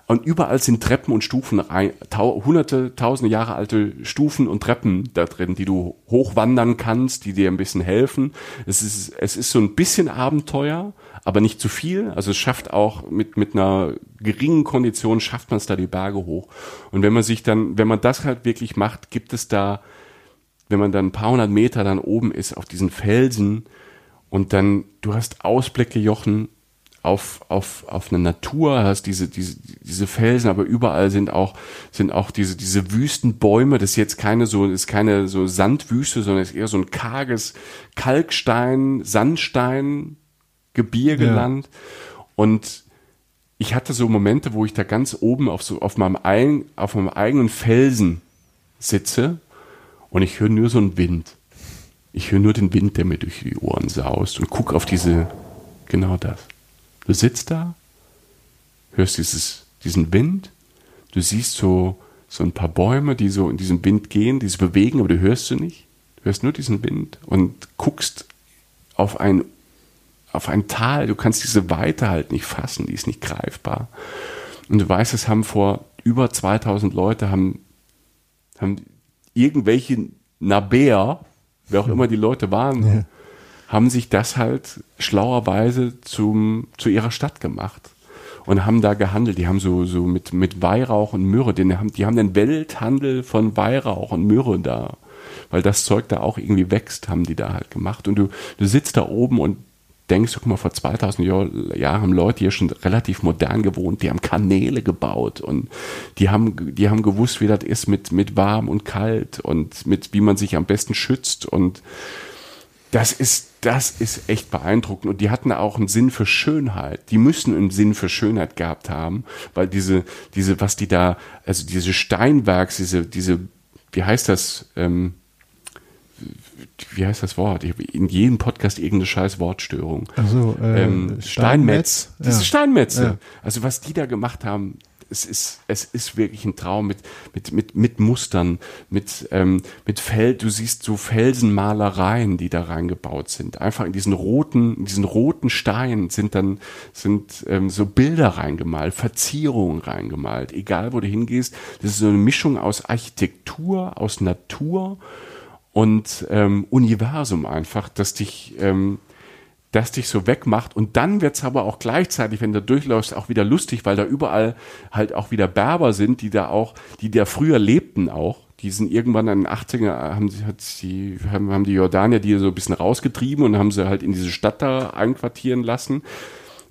Und überall sind Treppen und Stufen, rein, tau, hunderte, tausende Jahre alte Stufen und Treppen da drin, die du hochwandern kannst, die dir ein bisschen helfen. Es ist, es ist so ein bisschen Abenteuer, aber nicht zu viel. Also es schafft auch mit, mit einer geringen Kondition schafft man es da die Berge hoch. Und wenn man sich dann, wenn man das halt wirklich macht, gibt es da, wenn man dann ein paar hundert Meter dann oben ist auf diesen Felsen und dann, du hast Ausblicke, Jochen, auf, auf, auf eine Natur, hast diese, diese, diese Felsen, aber überall sind auch, sind auch diese, diese Wüstenbäume. Das ist jetzt keine so, ist keine so Sandwüste, sondern ist eher so ein karges Kalkstein, Sandstein, Gebirgeland. Ja. Und ich hatte so Momente, wo ich da ganz oben auf so, auf meinem, ein, auf meinem eigenen Felsen sitze und ich höre nur so einen Wind. Ich höre nur den Wind, der mir durch die Ohren saust und gucke auf diese, genau das. Du sitzt da, hörst dieses, diesen Wind, du siehst so, so ein paar Bäume, die so in diesem Wind gehen, die sich bewegen, aber du hörst sie nicht. Du hörst nur diesen Wind und guckst auf ein, auf ein Tal. Du kannst diese Weite halt nicht fassen, die ist nicht greifbar. Und du weißt, es haben vor über 2000 Leute haben, haben irgendwelche Naber, wer auch immer die Leute waren, ja haben sich das halt schlauerweise zum, zu ihrer Stadt gemacht und haben da gehandelt. Die haben so, so mit, mit Weihrauch und Myrrhe, den haben, die haben den Welthandel von Weihrauch und Myrrhe da, weil das Zeug da auch irgendwie wächst, haben die da halt gemacht. Und du, du sitzt da oben und denkst, guck mal, vor 2000 Jahren haben Leute hier schon relativ modern gewohnt, die haben Kanäle gebaut und die haben, die haben gewusst, wie das ist mit, mit warm und kalt und mit, wie man sich am besten schützt und das ist, das ist echt beeindruckend. Und die hatten auch einen Sinn für Schönheit. Die müssen einen Sinn für Schönheit gehabt haben, weil diese, diese, was die da, also diese Steinwerks, diese, diese, wie heißt das, ähm, wie heißt das Wort? Ich habe in jedem Podcast irgendeine scheiß Wortstörung. Also äh, ähm, Steinmetz. Steinmetz. Diese ja. Steinmetze. Ja. Also was die da gemacht haben, es ist, es ist wirklich ein Traum mit, mit, mit, mit Mustern, mit, ähm, mit Feld, du siehst so Felsenmalereien, die da reingebaut sind. Einfach in diesen roten, in diesen roten Stein sind dann, sind ähm, so Bilder reingemalt, Verzierungen reingemalt. Egal wo du hingehst, das ist so eine Mischung aus Architektur, aus Natur und ähm, Universum einfach, dass dich, ähm, das dich so wegmacht. Und dann wird's aber auch gleichzeitig, wenn du durchläufst, auch wieder lustig, weil da überall halt auch wieder Berber sind, die da auch, die da früher lebten auch. Die sind irgendwann in den 80er, haben, hat die, haben, haben die Jordanier die so ein bisschen rausgetrieben und haben sie halt in diese Stadt da einquartieren lassen.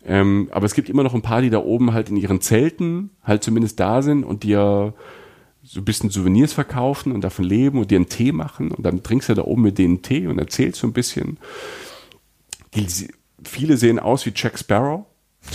Ähm, aber es gibt immer noch ein paar, die da oben halt in ihren Zelten halt zumindest da sind und die ja so ein bisschen Souvenirs verkaufen und davon leben und dir einen Tee machen und dann trinkst du da oben mit denen Tee und erzählst so ein bisschen die, viele sehen aus wie Jack Sparrow.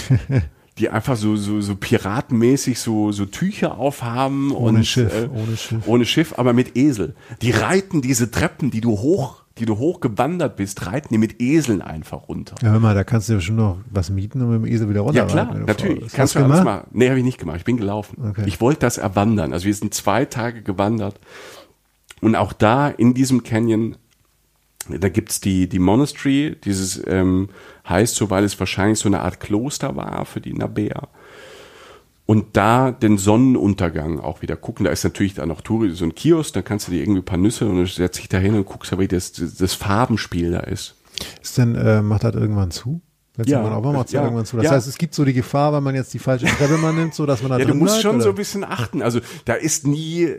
(laughs) die einfach so, so, so piratenmäßig so, so Tücher aufhaben. Ohne und, Schiff, äh, ohne Schiff. Ohne Schiff, aber mit Esel. Die reiten diese Treppen, die du hoch, die du hochgewandert bist, reiten die mit Eseln einfach runter. Ja, hör mal, da kannst du ja schon noch was mieten und mit dem Esel wieder runter. Ja, klar, natürlich. Kannst du alles mal. Nee, habe ich nicht gemacht. Ich bin gelaufen. Okay. Ich wollte das erwandern. Also wir sind zwei Tage gewandert. Und auch da in diesem Canyon da gibt's die, die Monastery, dieses ähm, heißt so, weil es wahrscheinlich so eine Art Kloster war für die Nabea. Und da den Sonnenuntergang auch wieder gucken. Da ist natürlich da noch Touri, so ein Kiosk, da kannst du dir irgendwie ein paar Nüsse und du setzt dich da hin und guckst, wie das, das Farbenspiel da ist. Ist denn, äh, macht das irgendwann zu? Ja, auch macht ja, irgendwann zu. Das ja. heißt, es gibt so die Gefahr, wenn man jetzt die falsche Treppe mal nimmt, so dass man da Ja, du musst bleibt, schon oder? so ein bisschen achten. Also da ist nie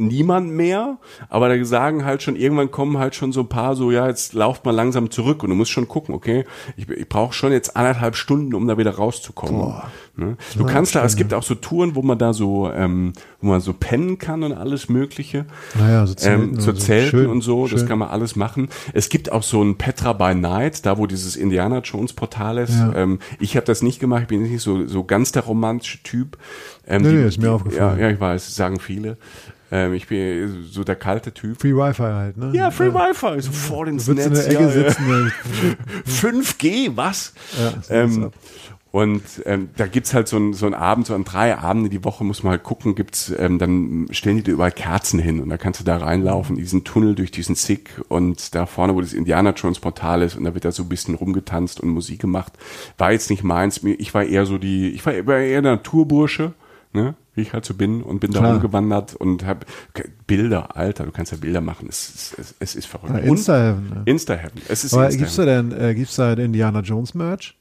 niemand mehr, aber da sagen halt schon, irgendwann kommen halt schon so ein paar so, ja, jetzt lauft mal langsam zurück und du musst schon gucken, okay, ich, ich brauche schon jetzt anderthalb Stunden, um da wieder rauszukommen. Ne? Du kannst da, es gibt auch so Touren, wo man da so, ähm, wo man so pennen kann und alles mögliche. Naja, so Zelten, ähm, so Zelten schön, und so, schön. das kann man alles machen. Es gibt auch so ein Petra by Night, da wo dieses Indiana Jones Portal ist. Ja. Ähm, ich habe das nicht gemacht, ich bin nicht so, so ganz der romantische Typ. Ähm, nee, die, nee, ist mir aufgefallen. Ja, ja, ich weiß, sagen viele. Ähm, ich bin so der kalte Typ. Free Wi-Fi halt, ne? Ja, Free ja. Wi-Fi, sofort ins du Netz. in der Ecke ja, sitzen. Ja. (laughs) 5G, was? Ja, ähm, Und ähm, da gibt's halt so ein, so Abend, so an drei Abende die Woche muss man halt gucken, gibt's ähm, dann stellen die dir überall Kerzen hin und da kannst du da reinlaufen, in diesen Tunnel durch diesen Sick und da vorne, wo das Indiana Jones Portal ist und da wird da so ein bisschen rumgetanzt und Musik gemacht. War jetzt nicht meins, ich war eher so die, ich war eher der Naturbursche, ne? Wie ich halt so bin und bin Klar. da rumgewandert und habe Bilder, Alter, du kannst ja Bilder machen, es, es, es ist verrückt. Ja, Insta-Heaven. Ne? Insta-Heaven. Es ist Aber Insta gibt's da denn, äh, gibt's da Indiana Jones Merch?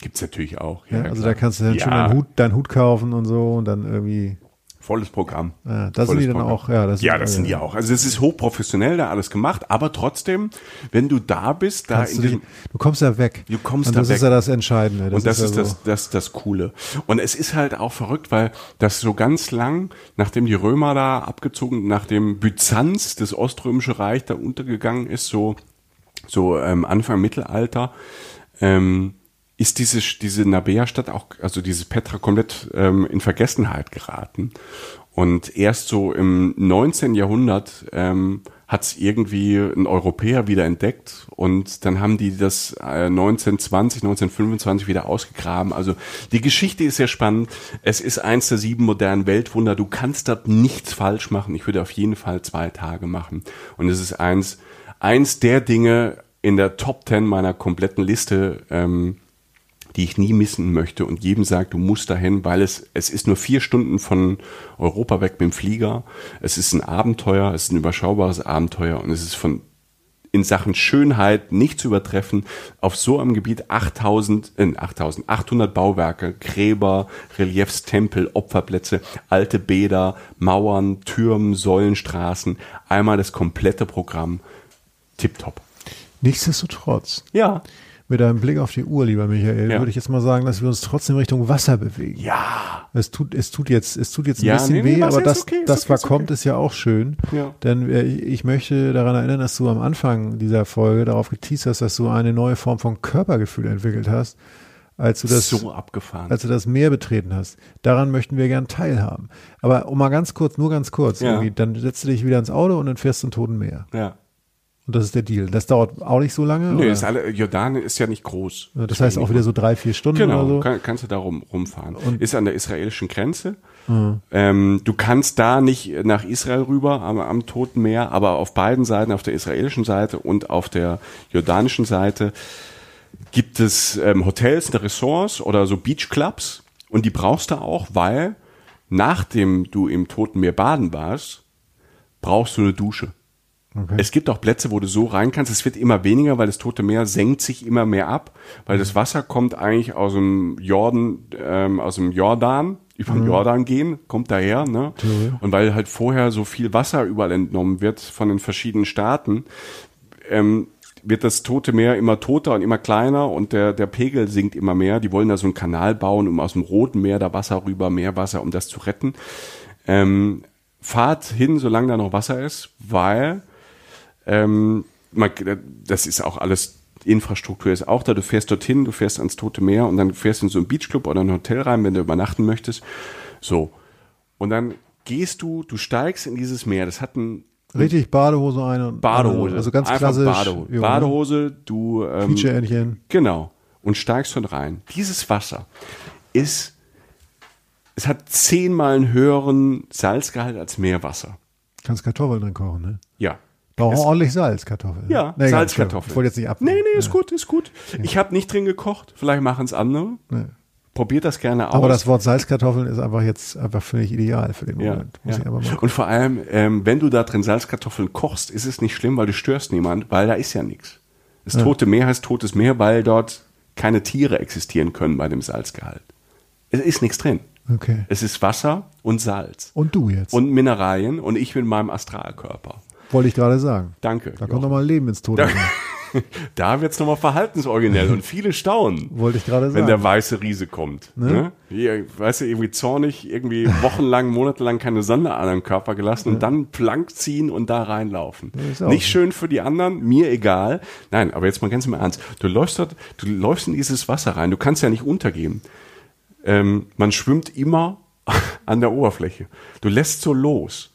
Gibt's natürlich auch. Ja, ja also klar. da kannst du dann ja. schon deinen Hut, deinen Hut kaufen und so und dann irgendwie. Volles Programm. Ja, das Volles sind die dann Programm. auch. Ja, das, ja, das sind die auch. Also es ist hochprofessionell da alles gemacht, aber trotzdem, wenn du da bist, da in du, diesem, du kommst ja weg. Du kommst und da das weg. ist ja das Entscheidende. Das und das ist, ist ja das, so. das, das Coole. Und es ist halt auch verrückt, weil das so ganz lang, nachdem die Römer da abgezogen, nachdem Byzanz, das Oströmische Reich, da untergegangen ist, so, so ähm, Anfang Mittelalter, ähm, ist diese, diese Nabea-Stadt auch, also dieses Petra komplett ähm, in Vergessenheit geraten. Und erst so im 19. Jahrhundert ähm, hat es irgendwie ein Europäer wieder entdeckt und dann haben die das äh, 1920, 1925 wieder ausgegraben. Also die Geschichte ist sehr spannend. Es ist eins der sieben modernen Weltwunder. Du kannst dort nichts falsch machen. Ich würde auf jeden Fall zwei Tage machen. Und es ist eins, eins der Dinge in der Top Ten meiner kompletten Liste, ähm, die ich nie missen möchte und jedem sagt, du musst dahin, weil es, es ist nur vier Stunden von Europa weg mit dem Flieger. Es ist ein Abenteuer, es ist ein überschaubares Abenteuer und es ist von in Sachen Schönheit nicht zu übertreffen. Auf so einem Gebiet 8000, äh, 8000, 800 Bauwerke, Gräber, Reliefs, Tempel, Opferplätze, alte Bäder, Mauern, Türmen, Säulenstraßen. Einmal das komplette Programm. Tipptopp. Nichtsdestotrotz. Ja mit einem Blick auf die Uhr, lieber Michael, ja. würde ich jetzt mal sagen, dass wir uns trotzdem Richtung Wasser bewegen. Ja. Es tut, es tut jetzt, es tut jetzt ein ja, bisschen nee, nee, weh, aber das, okay, das okay, verkommt okay. ist ja auch schön. Ja. Denn äh, ich möchte daran erinnern, dass du am Anfang dieser Folge darauf geteased hast, dass du eine neue Form von Körpergefühl entwickelt hast als du das so abgefahren, als du das Meer betreten hast. Daran möchten wir gern teilhaben. Aber um mal ganz kurz, nur ganz kurz, ja. dann setzt du dich wieder ins Auto und dann fährst du zum Toten Meer. Ja. Und das ist der Deal. Das dauert auch nicht so lange? Nee, ist alle, Jordan ist ja nicht groß. Ja, das heißt auch wieder so drei, vier Stunden genau, oder so? Kann, kannst du da rum, rumfahren. Und ist an der israelischen Grenze. Mhm. Ähm, du kannst da nicht nach Israel rüber am, am Toten Meer, aber auf beiden Seiten, auf der israelischen Seite und auf der jordanischen Seite, gibt es ähm, Hotels, Ressorts oder so Beachclubs. Und die brauchst du auch, weil nachdem du im Toten Meer baden warst, brauchst du eine Dusche. Okay. Es gibt auch Plätze, wo du so rein kannst. Es wird immer weniger, weil das Tote Meer senkt sich immer mehr ab, weil das Wasser kommt eigentlich aus dem Jordan, ähm, aus dem Jordan, über den mhm. Jordan gehen, kommt daher, ne? Und weil halt vorher so viel Wasser überall entnommen wird von den verschiedenen Staaten, ähm, wird das Tote Meer immer toter und immer kleiner und der, der Pegel sinkt immer mehr. Die wollen da so einen Kanal bauen, um aus dem Roten Meer da Wasser rüber, Meerwasser, um das zu retten. Ähm, fahrt hin, solange da noch Wasser ist, weil ähm, man, das ist auch alles Infrastruktur ist auch da. Du fährst dorthin, du fährst ans Tote Meer und dann fährst du in so einen Beachclub oder ein Hotel rein, wenn du übernachten möchtest. So. Und dann gehst du, du steigst in dieses Meer. Das hat ein Richtig Badehose eine. Badehose. Also ganz Einfach klassisch. Badehose. Ja, Badehose, du. Ähm, Quietscheentchen. Genau. Und steigst schon rein. Dieses Wasser ist, es hat zehnmal einen höheren Salzgehalt als Meerwasser. Kannst Kartoffeln drin kochen, ne? Ja. Brauchen ordentlich Salzkartoffeln. Ja, nee, Salzkartoffeln. Ich wollte jetzt nicht ab. Nee, nee, ist ja. gut, ist gut. Ich habe nicht drin gekocht. Vielleicht machen es andere. Nee. Probiert das gerne aus. Aber das Wort Salzkartoffeln ist einfach jetzt einfach völlig ideal für den Moment. Ja, ja. Und vor allem, ähm, wenn du da drin Salzkartoffeln kochst, ist es nicht schlimm, weil du störst niemand, weil da ist ja nichts. Das tote Meer heißt totes Meer, weil dort keine Tiere existieren können bei dem Salzgehalt. Es ist nichts drin. Okay. Es ist Wasser und Salz. Und du jetzt. Und Mineralien und ich mit meinem Astralkörper. Wollte ich gerade sagen. Danke. Da kommt nochmal Leben ins Tode. Da, (laughs) da wird es nochmal verhaltensoriginell und viele staunen. Wollte ich gerade sagen. Wenn der weiße Riese kommt. Ne? ne? Weißt du, irgendwie zornig, irgendwie wochenlang, (laughs) monatelang keine Sonne an einem Körper gelassen ja. und dann plank ziehen und da reinlaufen. Nicht schön für die anderen, mir egal. Nein, aber jetzt mal ganz im Ernst. Du läufst dort, du läufst in dieses Wasser rein, du kannst ja nicht untergehen. Ähm, man schwimmt immer (laughs) an der Oberfläche. Du lässt so los.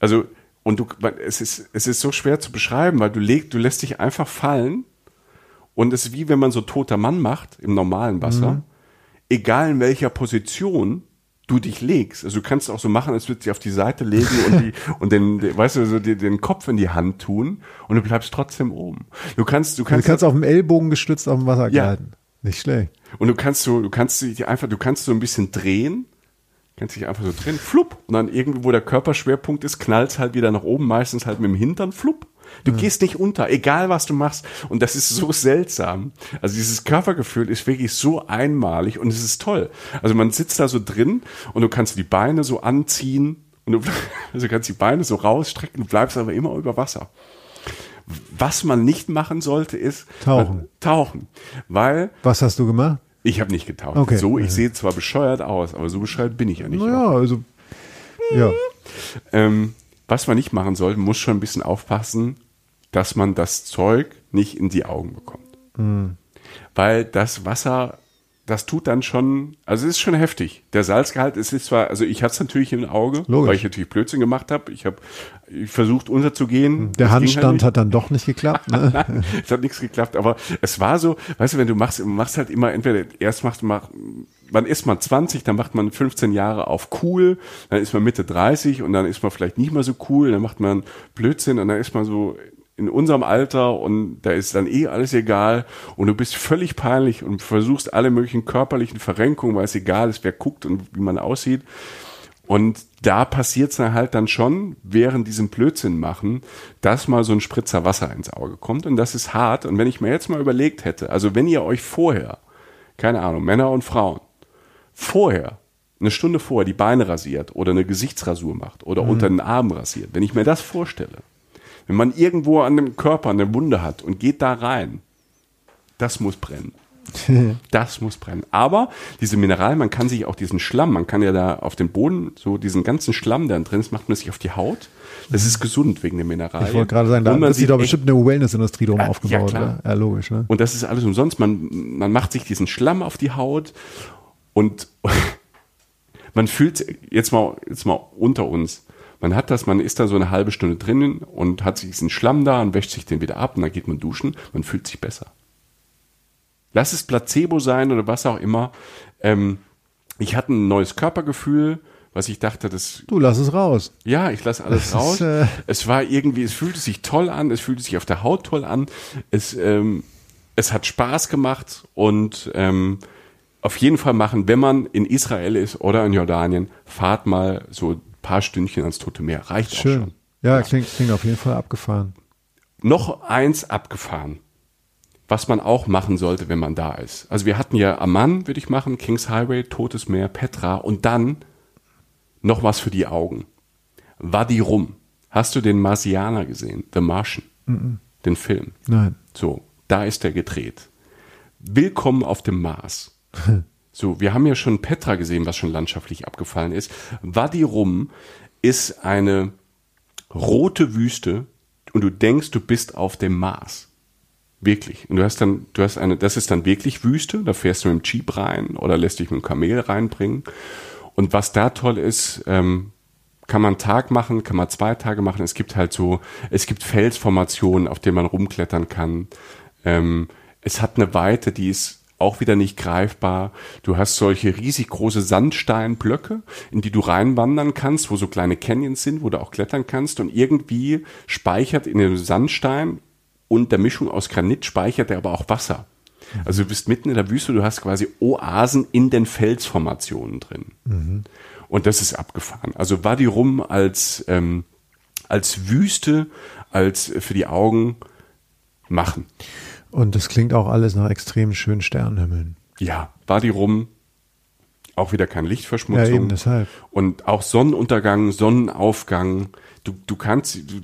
Also und du, es ist, es ist so schwer zu beschreiben, weil du legst, du lässt dich einfach fallen. Und es ist wie wenn man so toter Mann macht im normalen Wasser. Mhm. egal in welcher Position du dich legst. Also du kannst auch so machen, als würdest du dich auf die Seite legen und die (laughs) und den, weißt du, so die, den Kopf in die Hand tun und du bleibst trotzdem oben. Du kannst, du kannst, du kannst auf dem Ellbogen gestützt auf dem Wasser ja. gleiten. Nicht schlecht. Und du kannst so, du kannst dich einfach, du kannst so ein bisschen drehen, kannst dich einfach so drehen, flupp, und dann irgendwo, wo der Körperschwerpunkt ist, knallst halt wieder nach oben, meistens halt mit dem Hintern, flupp. Du mhm. gehst nicht unter, egal was du machst. Und das ist so seltsam. Also dieses Körpergefühl ist wirklich so einmalig und es ist toll. Also man sitzt da so drin und du kannst die Beine so anziehen und du (laughs) also kannst die Beine so rausstrecken, du bleibst aber immer über Wasser. Was man nicht machen sollte, ist tauchen. tauchen. Weil. Was hast du gemacht? Ich habe nicht getaucht. Okay. So, ich sehe zwar bescheuert aus, aber so bescheuert bin ich ja nicht. Naja, also. Ja. Ähm, was man nicht machen sollte, muss schon ein bisschen aufpassen, dass man das Zeug nicht in die Augen bekommt. Mhm. Weil das Wasser das tut dann schon, also es ist schon heftig. Der Salzgehalt ist, ist zwar, also ich hatte es natürlich im Auge, Logisch. weil ich natürlich Blödsinn gemacht habe. Ich habe versucht unterzugehen. Der Handstand halt hat dann doch nicht geklappt. Ne? (laughs) Nein, es hat nichts geklappt, aber es war so, weißt du, wenn du machst, machst halt immer entweder erst machst du mal, wann ist man 20, dann macht man 15 Jahre auf cool, dann ist man Mitte 30 und dann ist man vielleicht nicht mehr so cool, dann macht man Blödsinn und dann ist man so in unserem Alter und da ist dann eh alles egal und du bist völlig peinlich und versuchst alle möglichen körperlichen Verrenkungen, weil es egal ist, wer guckt und wie man aussieht. Und da passiert es dann halt dann schon, während diesem Blödsinn machen, dass mal so ein Spritzer Wasser ins Auge kommt und das ist hart. Und wenn ich mir jetzt mal überlegt hätte, also wenn ihr euch vorher, keine Ahnung, Männer und Frauen, vorher eine Stunde vorher die Beine rasiert oder eine Gesichtsrasur macht oder mhm. unter den Armen rasiert, wenn ich mir das vorstelle, wenn man irgendwo an dem Körper eine Wunde hat und geht da rein, das muss brennen. (laughs) Das muss brennen. Aber diese Mineralien, man kann sich auch diesen Schlamm, man kann ja da auf dem Boden so diesen ganzen Schlamm, der drin ist, macht man sich auf die Haut. Das ist gesund wegen der Mineralien. Ich wollte gerade sagen, da ist doch bestimmt eine Wellness-Industrie drum ja, aufgebaut. Ja, klar. Ja, logisch. Ne? Und das ist alles umsonst. Man, man macht sich diesen Schlamm auf die Haut und (laughs) man fühlt jetzt mal, jetzt mal unter uns. Man hat das, man ist da so eine halbe Stunde drinnen und hat sich diesen Schlamm da und wäscht sich den wieder ab und dann geht man duschen, man fühlt sich besser. Lass es Placebo sein oder was auch immer. Ähm, ich hatte ein neues Körpergefühl, was ich dachte, das. Du lass es raus. Ja, ich lasse alles (laughs) das raus. Ist, äh es war irgendwie, es fühlte sich toll an, es fühlte sich auf der Haut toll an. Es, ähm, es hat Spaß gemacht und ähm, auf jeden Fall machen, wenn man in Israel ist oder in Jordanien, fahrt mal so paar Stündchen ans Tote Meer. Reicht Schön. auch schon. Ja, ja. Klingt, klingt auf jeden Fall abgefahren. Noch eins abgefahren, was man auch machen sollte, wenn man da ist. Also wir hatten ja Amman, würde ich machen, Kings Highway, Totes Meer, Petra und dann noch was für die Augen. Wadi Rum. Hast du den Marsianer gesehen? The Martian. Mm -mm. Den Film. Nein. So, da ist er gedreht. Willkommen auf dem Mars. (laughs) So, wir haben ja schon Petra gesehen, was schon landschaftlich abgefallen ist. Wadi Rum ist eine rote Wüste und du denkst, du bist auf dem Mars. Wirklich. Und du hast dann, du hast eine, das ist dann wirklich Wüste, da fährst du mit dem Jeep rein oder lässt dich mit dem Kamel reinbringen. Und was da toll ist, ähm, kann man Tag machen, kann man zwei Tage machen. Es gibt halt so, es gibt Felsformationen, auf denen man rumklettern kann. Ähm, es hat eine Weite, die ist auch wieder nicht greifbar. Du hast solche riesig große Sandsteinblöcke, in die du reinwandern kannst, wo so kleine Canyons sind, wo du auch klettern kannst und irgendwie speichert in dem Sandstein und der Mischung aus Granit speichert er aber auch Wasser. Also du bist mitten in der Wüste, du hast quasi Oasen in den Felsformationen drin. Mhm. Und das ist abgefahren. Also Wadi Rum als, ähm, als Wüste, als für die Augen machen. Und das klingt auch alles nach extrem schönen Sternenhimmeln. Ja, war die rum. Auch wieder keine Lichtverschmutzung. Ja, eben deshalb. Und auch Sonnenuntergang, Sonnenaufgang. Du, du kannst, du,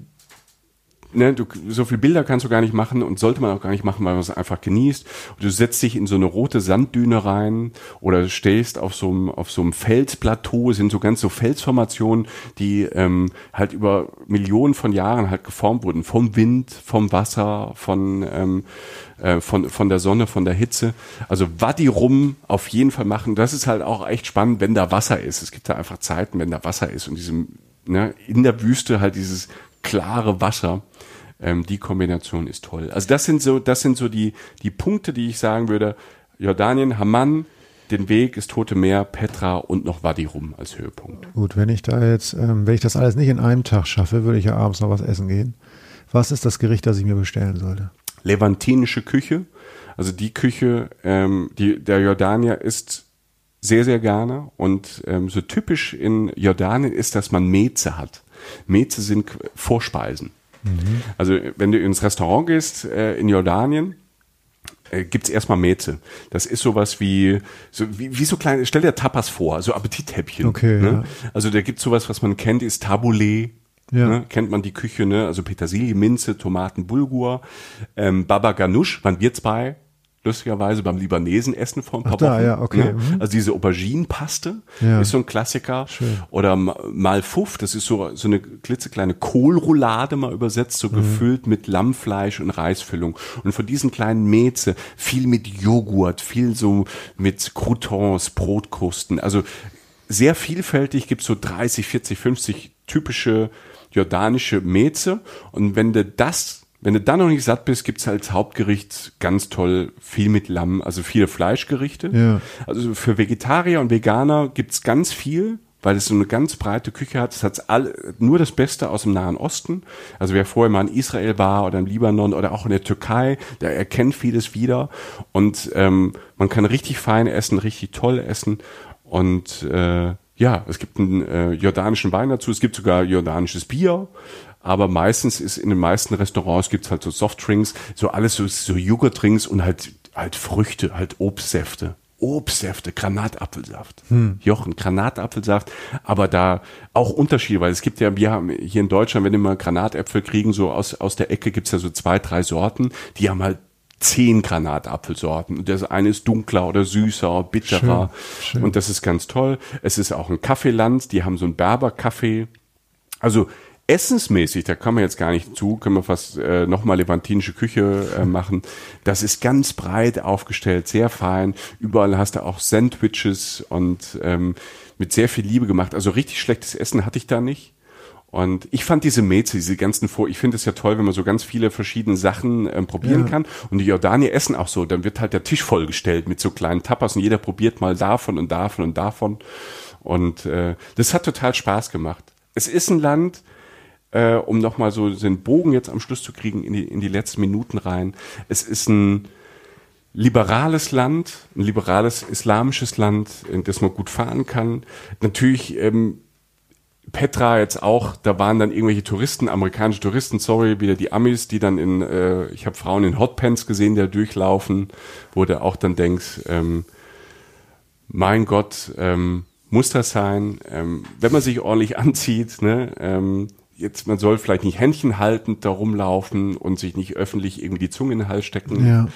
ne, du, so viele Bilder kannst du gar nicht machen und sollte man auch gar nicht machen, weil man es einfach genießt. Und du setzt dich in so eine rote Sanddüne rein oder stehst auf so einem, auf so einem Felsplateau, sind so ganz so Felsformationen, die ähm, halt über Millionen von Jahren halt geformt wurden. Vom Wind, vom Wasser, von, ähm, äh, von, von der Sonne, von der Hitze. Also Wadi rum auf jeden Fall machen. Das ist halt auch echt spannend, wenn da Wasser ist. Es gibt da einfach Zeiten, wenn da Wasser ist und diesem, ne, in der Wüste halt dieses klare Wasser. Ähm, die Kombination ist toll. Also das sind so, das sind so die, die Punkte, die ich sagen würde. Jordanien, Haman, den Weg, das Tote Meer, Petra und noch Wadi rum als Höhepunkt. Gut, wenn ich da jetzt, ähm, wenn ich das alles nicht in einem Tag schaffe, würde ich ja abends noch was essen gehen. Was ist das Gericht, das ich mir bestellen sollte? Levantinische Küche. Also die Küche, ähm, die der Jordanier ist sehr, sehr gerne. Und ähm, so typisch in Jordanien ist, dass man Meze hat. Meze sind Vorspeisen. Mhm. Also wenn du ins Restaurant gehst äh, in Jordanien, äh, gibt's erstmal Meze. Das ist sowas wie, so wie, wie so kleine, stell dir Tapas vor, so Appetithäppchen. Okay. Ne? Ja. Also da gibt's sowas, was man kennt, ist Tabbouleh. Ja. Ne? Kennt man die Küche, ne? Also Petersilie, Minze, Tomaten, Bulgur, ähm, Baba Ganoush, waren wir zwei lustigerweise beim Libanesen essen vor ein paar Ach da, Wochen. Ja, okay. Ne? Also diese Auberginenpaste ja. ist so ein Klassiker. Schön. Oder Malfuff, das ist so, so eine klitzekleine Kohlroulade mal übersetzt, so mhm. gefüllt mit Lammfleisch und Reisfüllung. Und von diesen kleinen Meze viel mit Joghurt, viel so mit Croutons, Brotkrusten. Also sehr vielfältig, gibt so 30, 40, 50 typische jordanische Meze. Und wenn du das wenn du dann noch nicht satt bist, gibt's halt als Hauptgericht ganz toll viel mit Lamm, also viele Fleischgerichte. Ja. Also für Vegetarier und Veganer gibt's ganz viel, weil es so eine ganz breite Küche hat. Es hat all, nur das Beste aus dem Nahen Osten. Also wer vorher mal in Israel war oder im Libanon oder auch in der Türkei, der erkennt vieles wieder. Und ähm, man kann richtig fein essen, richtig toll essen. Und äh, ja, es gibt einen äh, jordanischen Wein dazu, es gibt sogar jordanisches Bier aber meistens ist in den meisten Restaurants gibt's halt so Softdrinks, so alles so, so Joghurtdrinks und halt halt Früchte, halt Obstsäfte. Obstsäfte, Granatapfelsaft. Hm. Jochen, Granatapfelsaft, aber da auch Unterschiede, weil es gibt ja, wir haben hier in Deutschland, wenn wir mal Granatäpfel kriegen, so aus, aus der Ecke gibt's ja so zwei, drei Sorten, die haben halt zehn Granatapfelsorten. Und das eine ist dunkler oder süßer, bitterer. Schön, schön. Und das ist ganz toll. Es ist auch ein Kaffeeland, die haben so ein Berber-Kaffee. Also Essensmäßig, da kann man jetzt gar nicht zu, können wir fast äh, nochmal levantinische Küche äh, (laughs) machen. Das ist ganz breit aufgestellt, sehr fein. Überall hast du auch Sandwiches und ähm, mit sehr viel Liebe gemacht. Also richtig schlechtes Essen hatte ich da nicht. Und ich fand diese Meze, diese ganzen Vor, ich finde es ja toll, wenn man so ganz viele verschiedene Sachen ähm, probieren ja. kann. Und die Jordanier essen auch so. Dann wird halt der Tisch vollgestellt mit so kleinen Tapas und jeder probiert mal davon und davon und davon. Und äh, das hat total Spaß gemacht. Es ist ein Land, äh, um nochmal so den Bogen jetzt am Schluss zu kriegen in die, in die letzten Minuten rein. Es ist ein liberales Land, ein liberales islamisches Land, in das man gut fahren kann. Natürlich ähm, Petra jetzt auch, da waren dann irgendwelche Touristen, amerikanische Touristen, sorry, wieder die Amis, die dann in, äh, ich habe Frauen in Hotpants gesehen, die da durchlaufen, wo du auch dann denkst, ähm, mein Gott, ähm, muss das sein, ähm, wenn man sich ordentlich (laughs) anzieht, ne, ähm, jetzt, man soll vielleicht nicht Händchen haltend da rumlaufen und sich nicht öffentlich irgendwie die Zunge in den Hals stecken. Ja.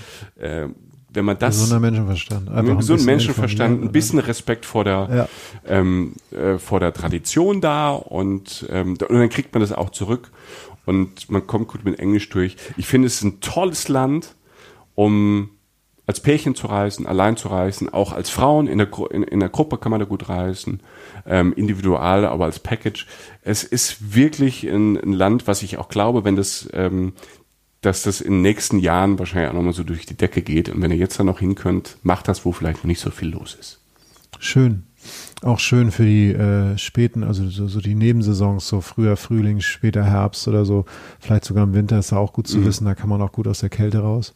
Äh, wenn man das. Gesunder Menschenverstand. Einfach gesunden Menschenverstand, ein bisschen Respekt vor der, ja. ähm, äh, vor der Tradition da und, ähm, und dann kriegt man das auch zurück und man kommt gut mit Englisch durch. Ich finde, es ist ein tolles Land, um als Pärchen zu reisen, allein zu reisen, auch als Frauen in der, in, in der Gruppe kann man da gut reisen, ähm, individual, aber als Package. Es ist wirklich ein, ein Land, was ich auch glaube, wenn das, ähm, dass das in den nächsten Jahren wahrscheinlich auch nochmal so durch die Decke geht. Und wenn ihr jetzt da noch hin könnt, macht das, wo vielleicht noch nicht so viel los ist. Schön. Auch schön für die äh, späten, also so, so die Nebensaisons, so früher Frühling, später Herbst oder so, vielleicht sogar im Winter ist da auch gut zu mhm. wissen, da kann man auch gut aus der Kälte raus.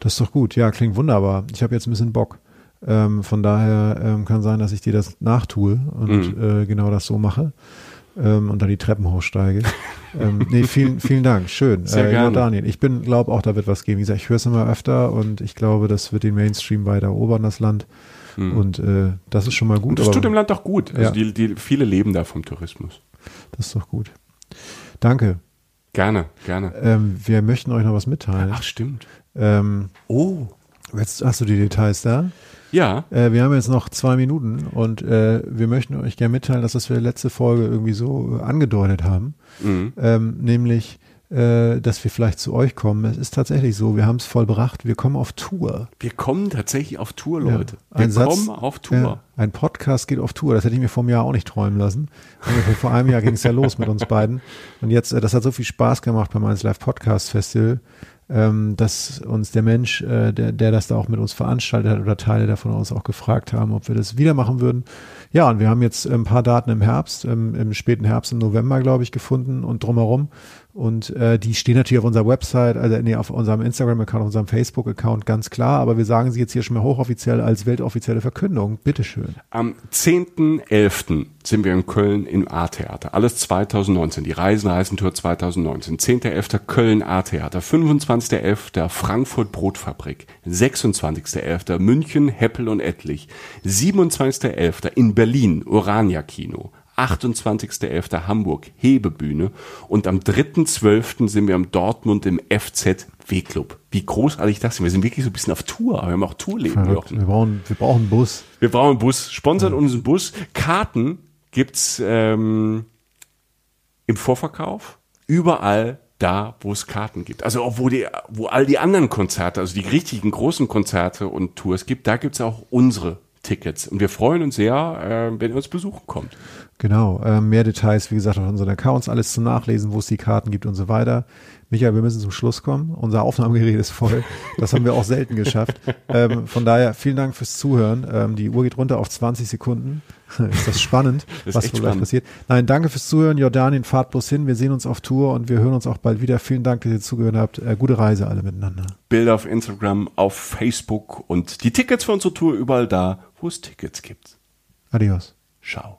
Das ist doch gut. Ja, klingt wunderbar. Ich habe jetzt ein bisschen Bock. Ähm, von daher ähm, kann sein, dass ich dir das nachtue und mhm. äh, genau das so mache ähm, und dann die Treppen hochsteige. (laughs) ähm, nee, vielen, vielen Dank. Schön. Sehr äh, gerne. Daniel. Ich bin, glaube auch, da wird was geben. Wie gesagt, ich höre es immer öfter und ich glaube, das wird den Mainstream weiter erobern, das Land. Mhm. Und äh, das ist schon mal gut. Und das tut dem Land auch gut. Also ja. die, die, viele leben da vom Tourismus. Das ist doch gut. Danke. Gerne, gerne. Ähm, wir möchten euch noch was mitteilen. Ach, stimmt. Ähm, oh. Jetzt hast du die Details da? Ja. Äh, wir haben jetzt noch zwei Minuten und äh, wir möchten euch gerne mitteilen, dass das wir letzte Folge irgendwie so angedeutet haben. Mhm. Ähm, nämlich, äh, dass wir vielleicht zu euch kommen. Es ist tatsächlich so, wir haben es vollbracht, wir kommen auf Tour. Wir kommen tatsächlich auf Tour, Leute. Ja, wir Satz, kommen auf Tour. Ein Podcast geht auf Tour. Das hätte ich mir vor einem Jahr auch nicht träumen lassen. vor einem Jahr ging es ja los mit uns beiden. Und jetzt, äh, das hat so viel Spaß gemacht beim 1 Live Podcast Festival ähm, dass uns der Mensch, äh, der, der das da auch mit uns veranstaltet hat oder Teile davon uns auch gefragt haben, ob wir das wieder machen würden. Ja, und wir haben jetzt ein paar Daten im Herbst, im, im späten Herbst, im November, glaube ich, gefunden und drumherum. Und äh, die stehen natürlich auf unserer Website, also nee, auf unserem Instagram-Account, auf unserem Facebook-Account ganz klar, aber wir sagen sie jetzt hier schon mal hochoffiziell als weltoffizielle Verkündung. Bitteschön. Am 10.11. sind wir in Köln im A-Theater. Alles 2019, die Reisen-Reisentour 2019. 10.11. Köln A-Theater, 25.11. Frankfurt Brotfabrik, 26.11. München Heppel und Ettlich, 27.11. in Berlin Urania Kino, 28.11. Hamburg Hebebühne und am 3.12. sind wir am Dortmund im FZ W-Club. Wie großartig das ist. Wir sind wirklich so ein bisschen auf Tour, aber wir haben auch Tourleben. Wir brauchen, wir brauchen einen Bus. Wir brauchen einen Bus. Sponsert ja. uns einen Bus. Karten gibt's ähm, im Vorverkauf überall da, wo es Karten gibt. Also auch wo, die, wo all die anderen Konzerte, also die richtigen großen Konzerte und Tours gibt, da gibt's auch unsere Tickets. Und wir freuen uns sehr, äh, wenn ihr uns besuchen kommt. Genau, äh, mehr Details, wie gesagt, auf unseren Accounts, alles zum Nachlesen, wo es die Karten gibt und so weiter. Michael, wir müssen zum Schluss kommen. Unser Aufnahmegerät ist voll. Das haben wir auch selten geschafft. Ähm, von daher vielen Dank fürs Zuhören. Ähm, die Uhr geht runter auf 20 Sekunden. (laughs) ist das spannend, das was vielleicht spannend. passiert. Nein, danke fürs Zuhören. Jordanien, fahrt bloß hin. Wir sehen uns auf Tour und wir hören uns auch bald wieder. Vielen Dank, dass ihr zugehört habt. Äh, gute Reise alle miteinander. Bilder auf Instagram, auf Facebook und die Tickets für unsere Tour überall da, wo es Tickets gibt. Adios. Ciao.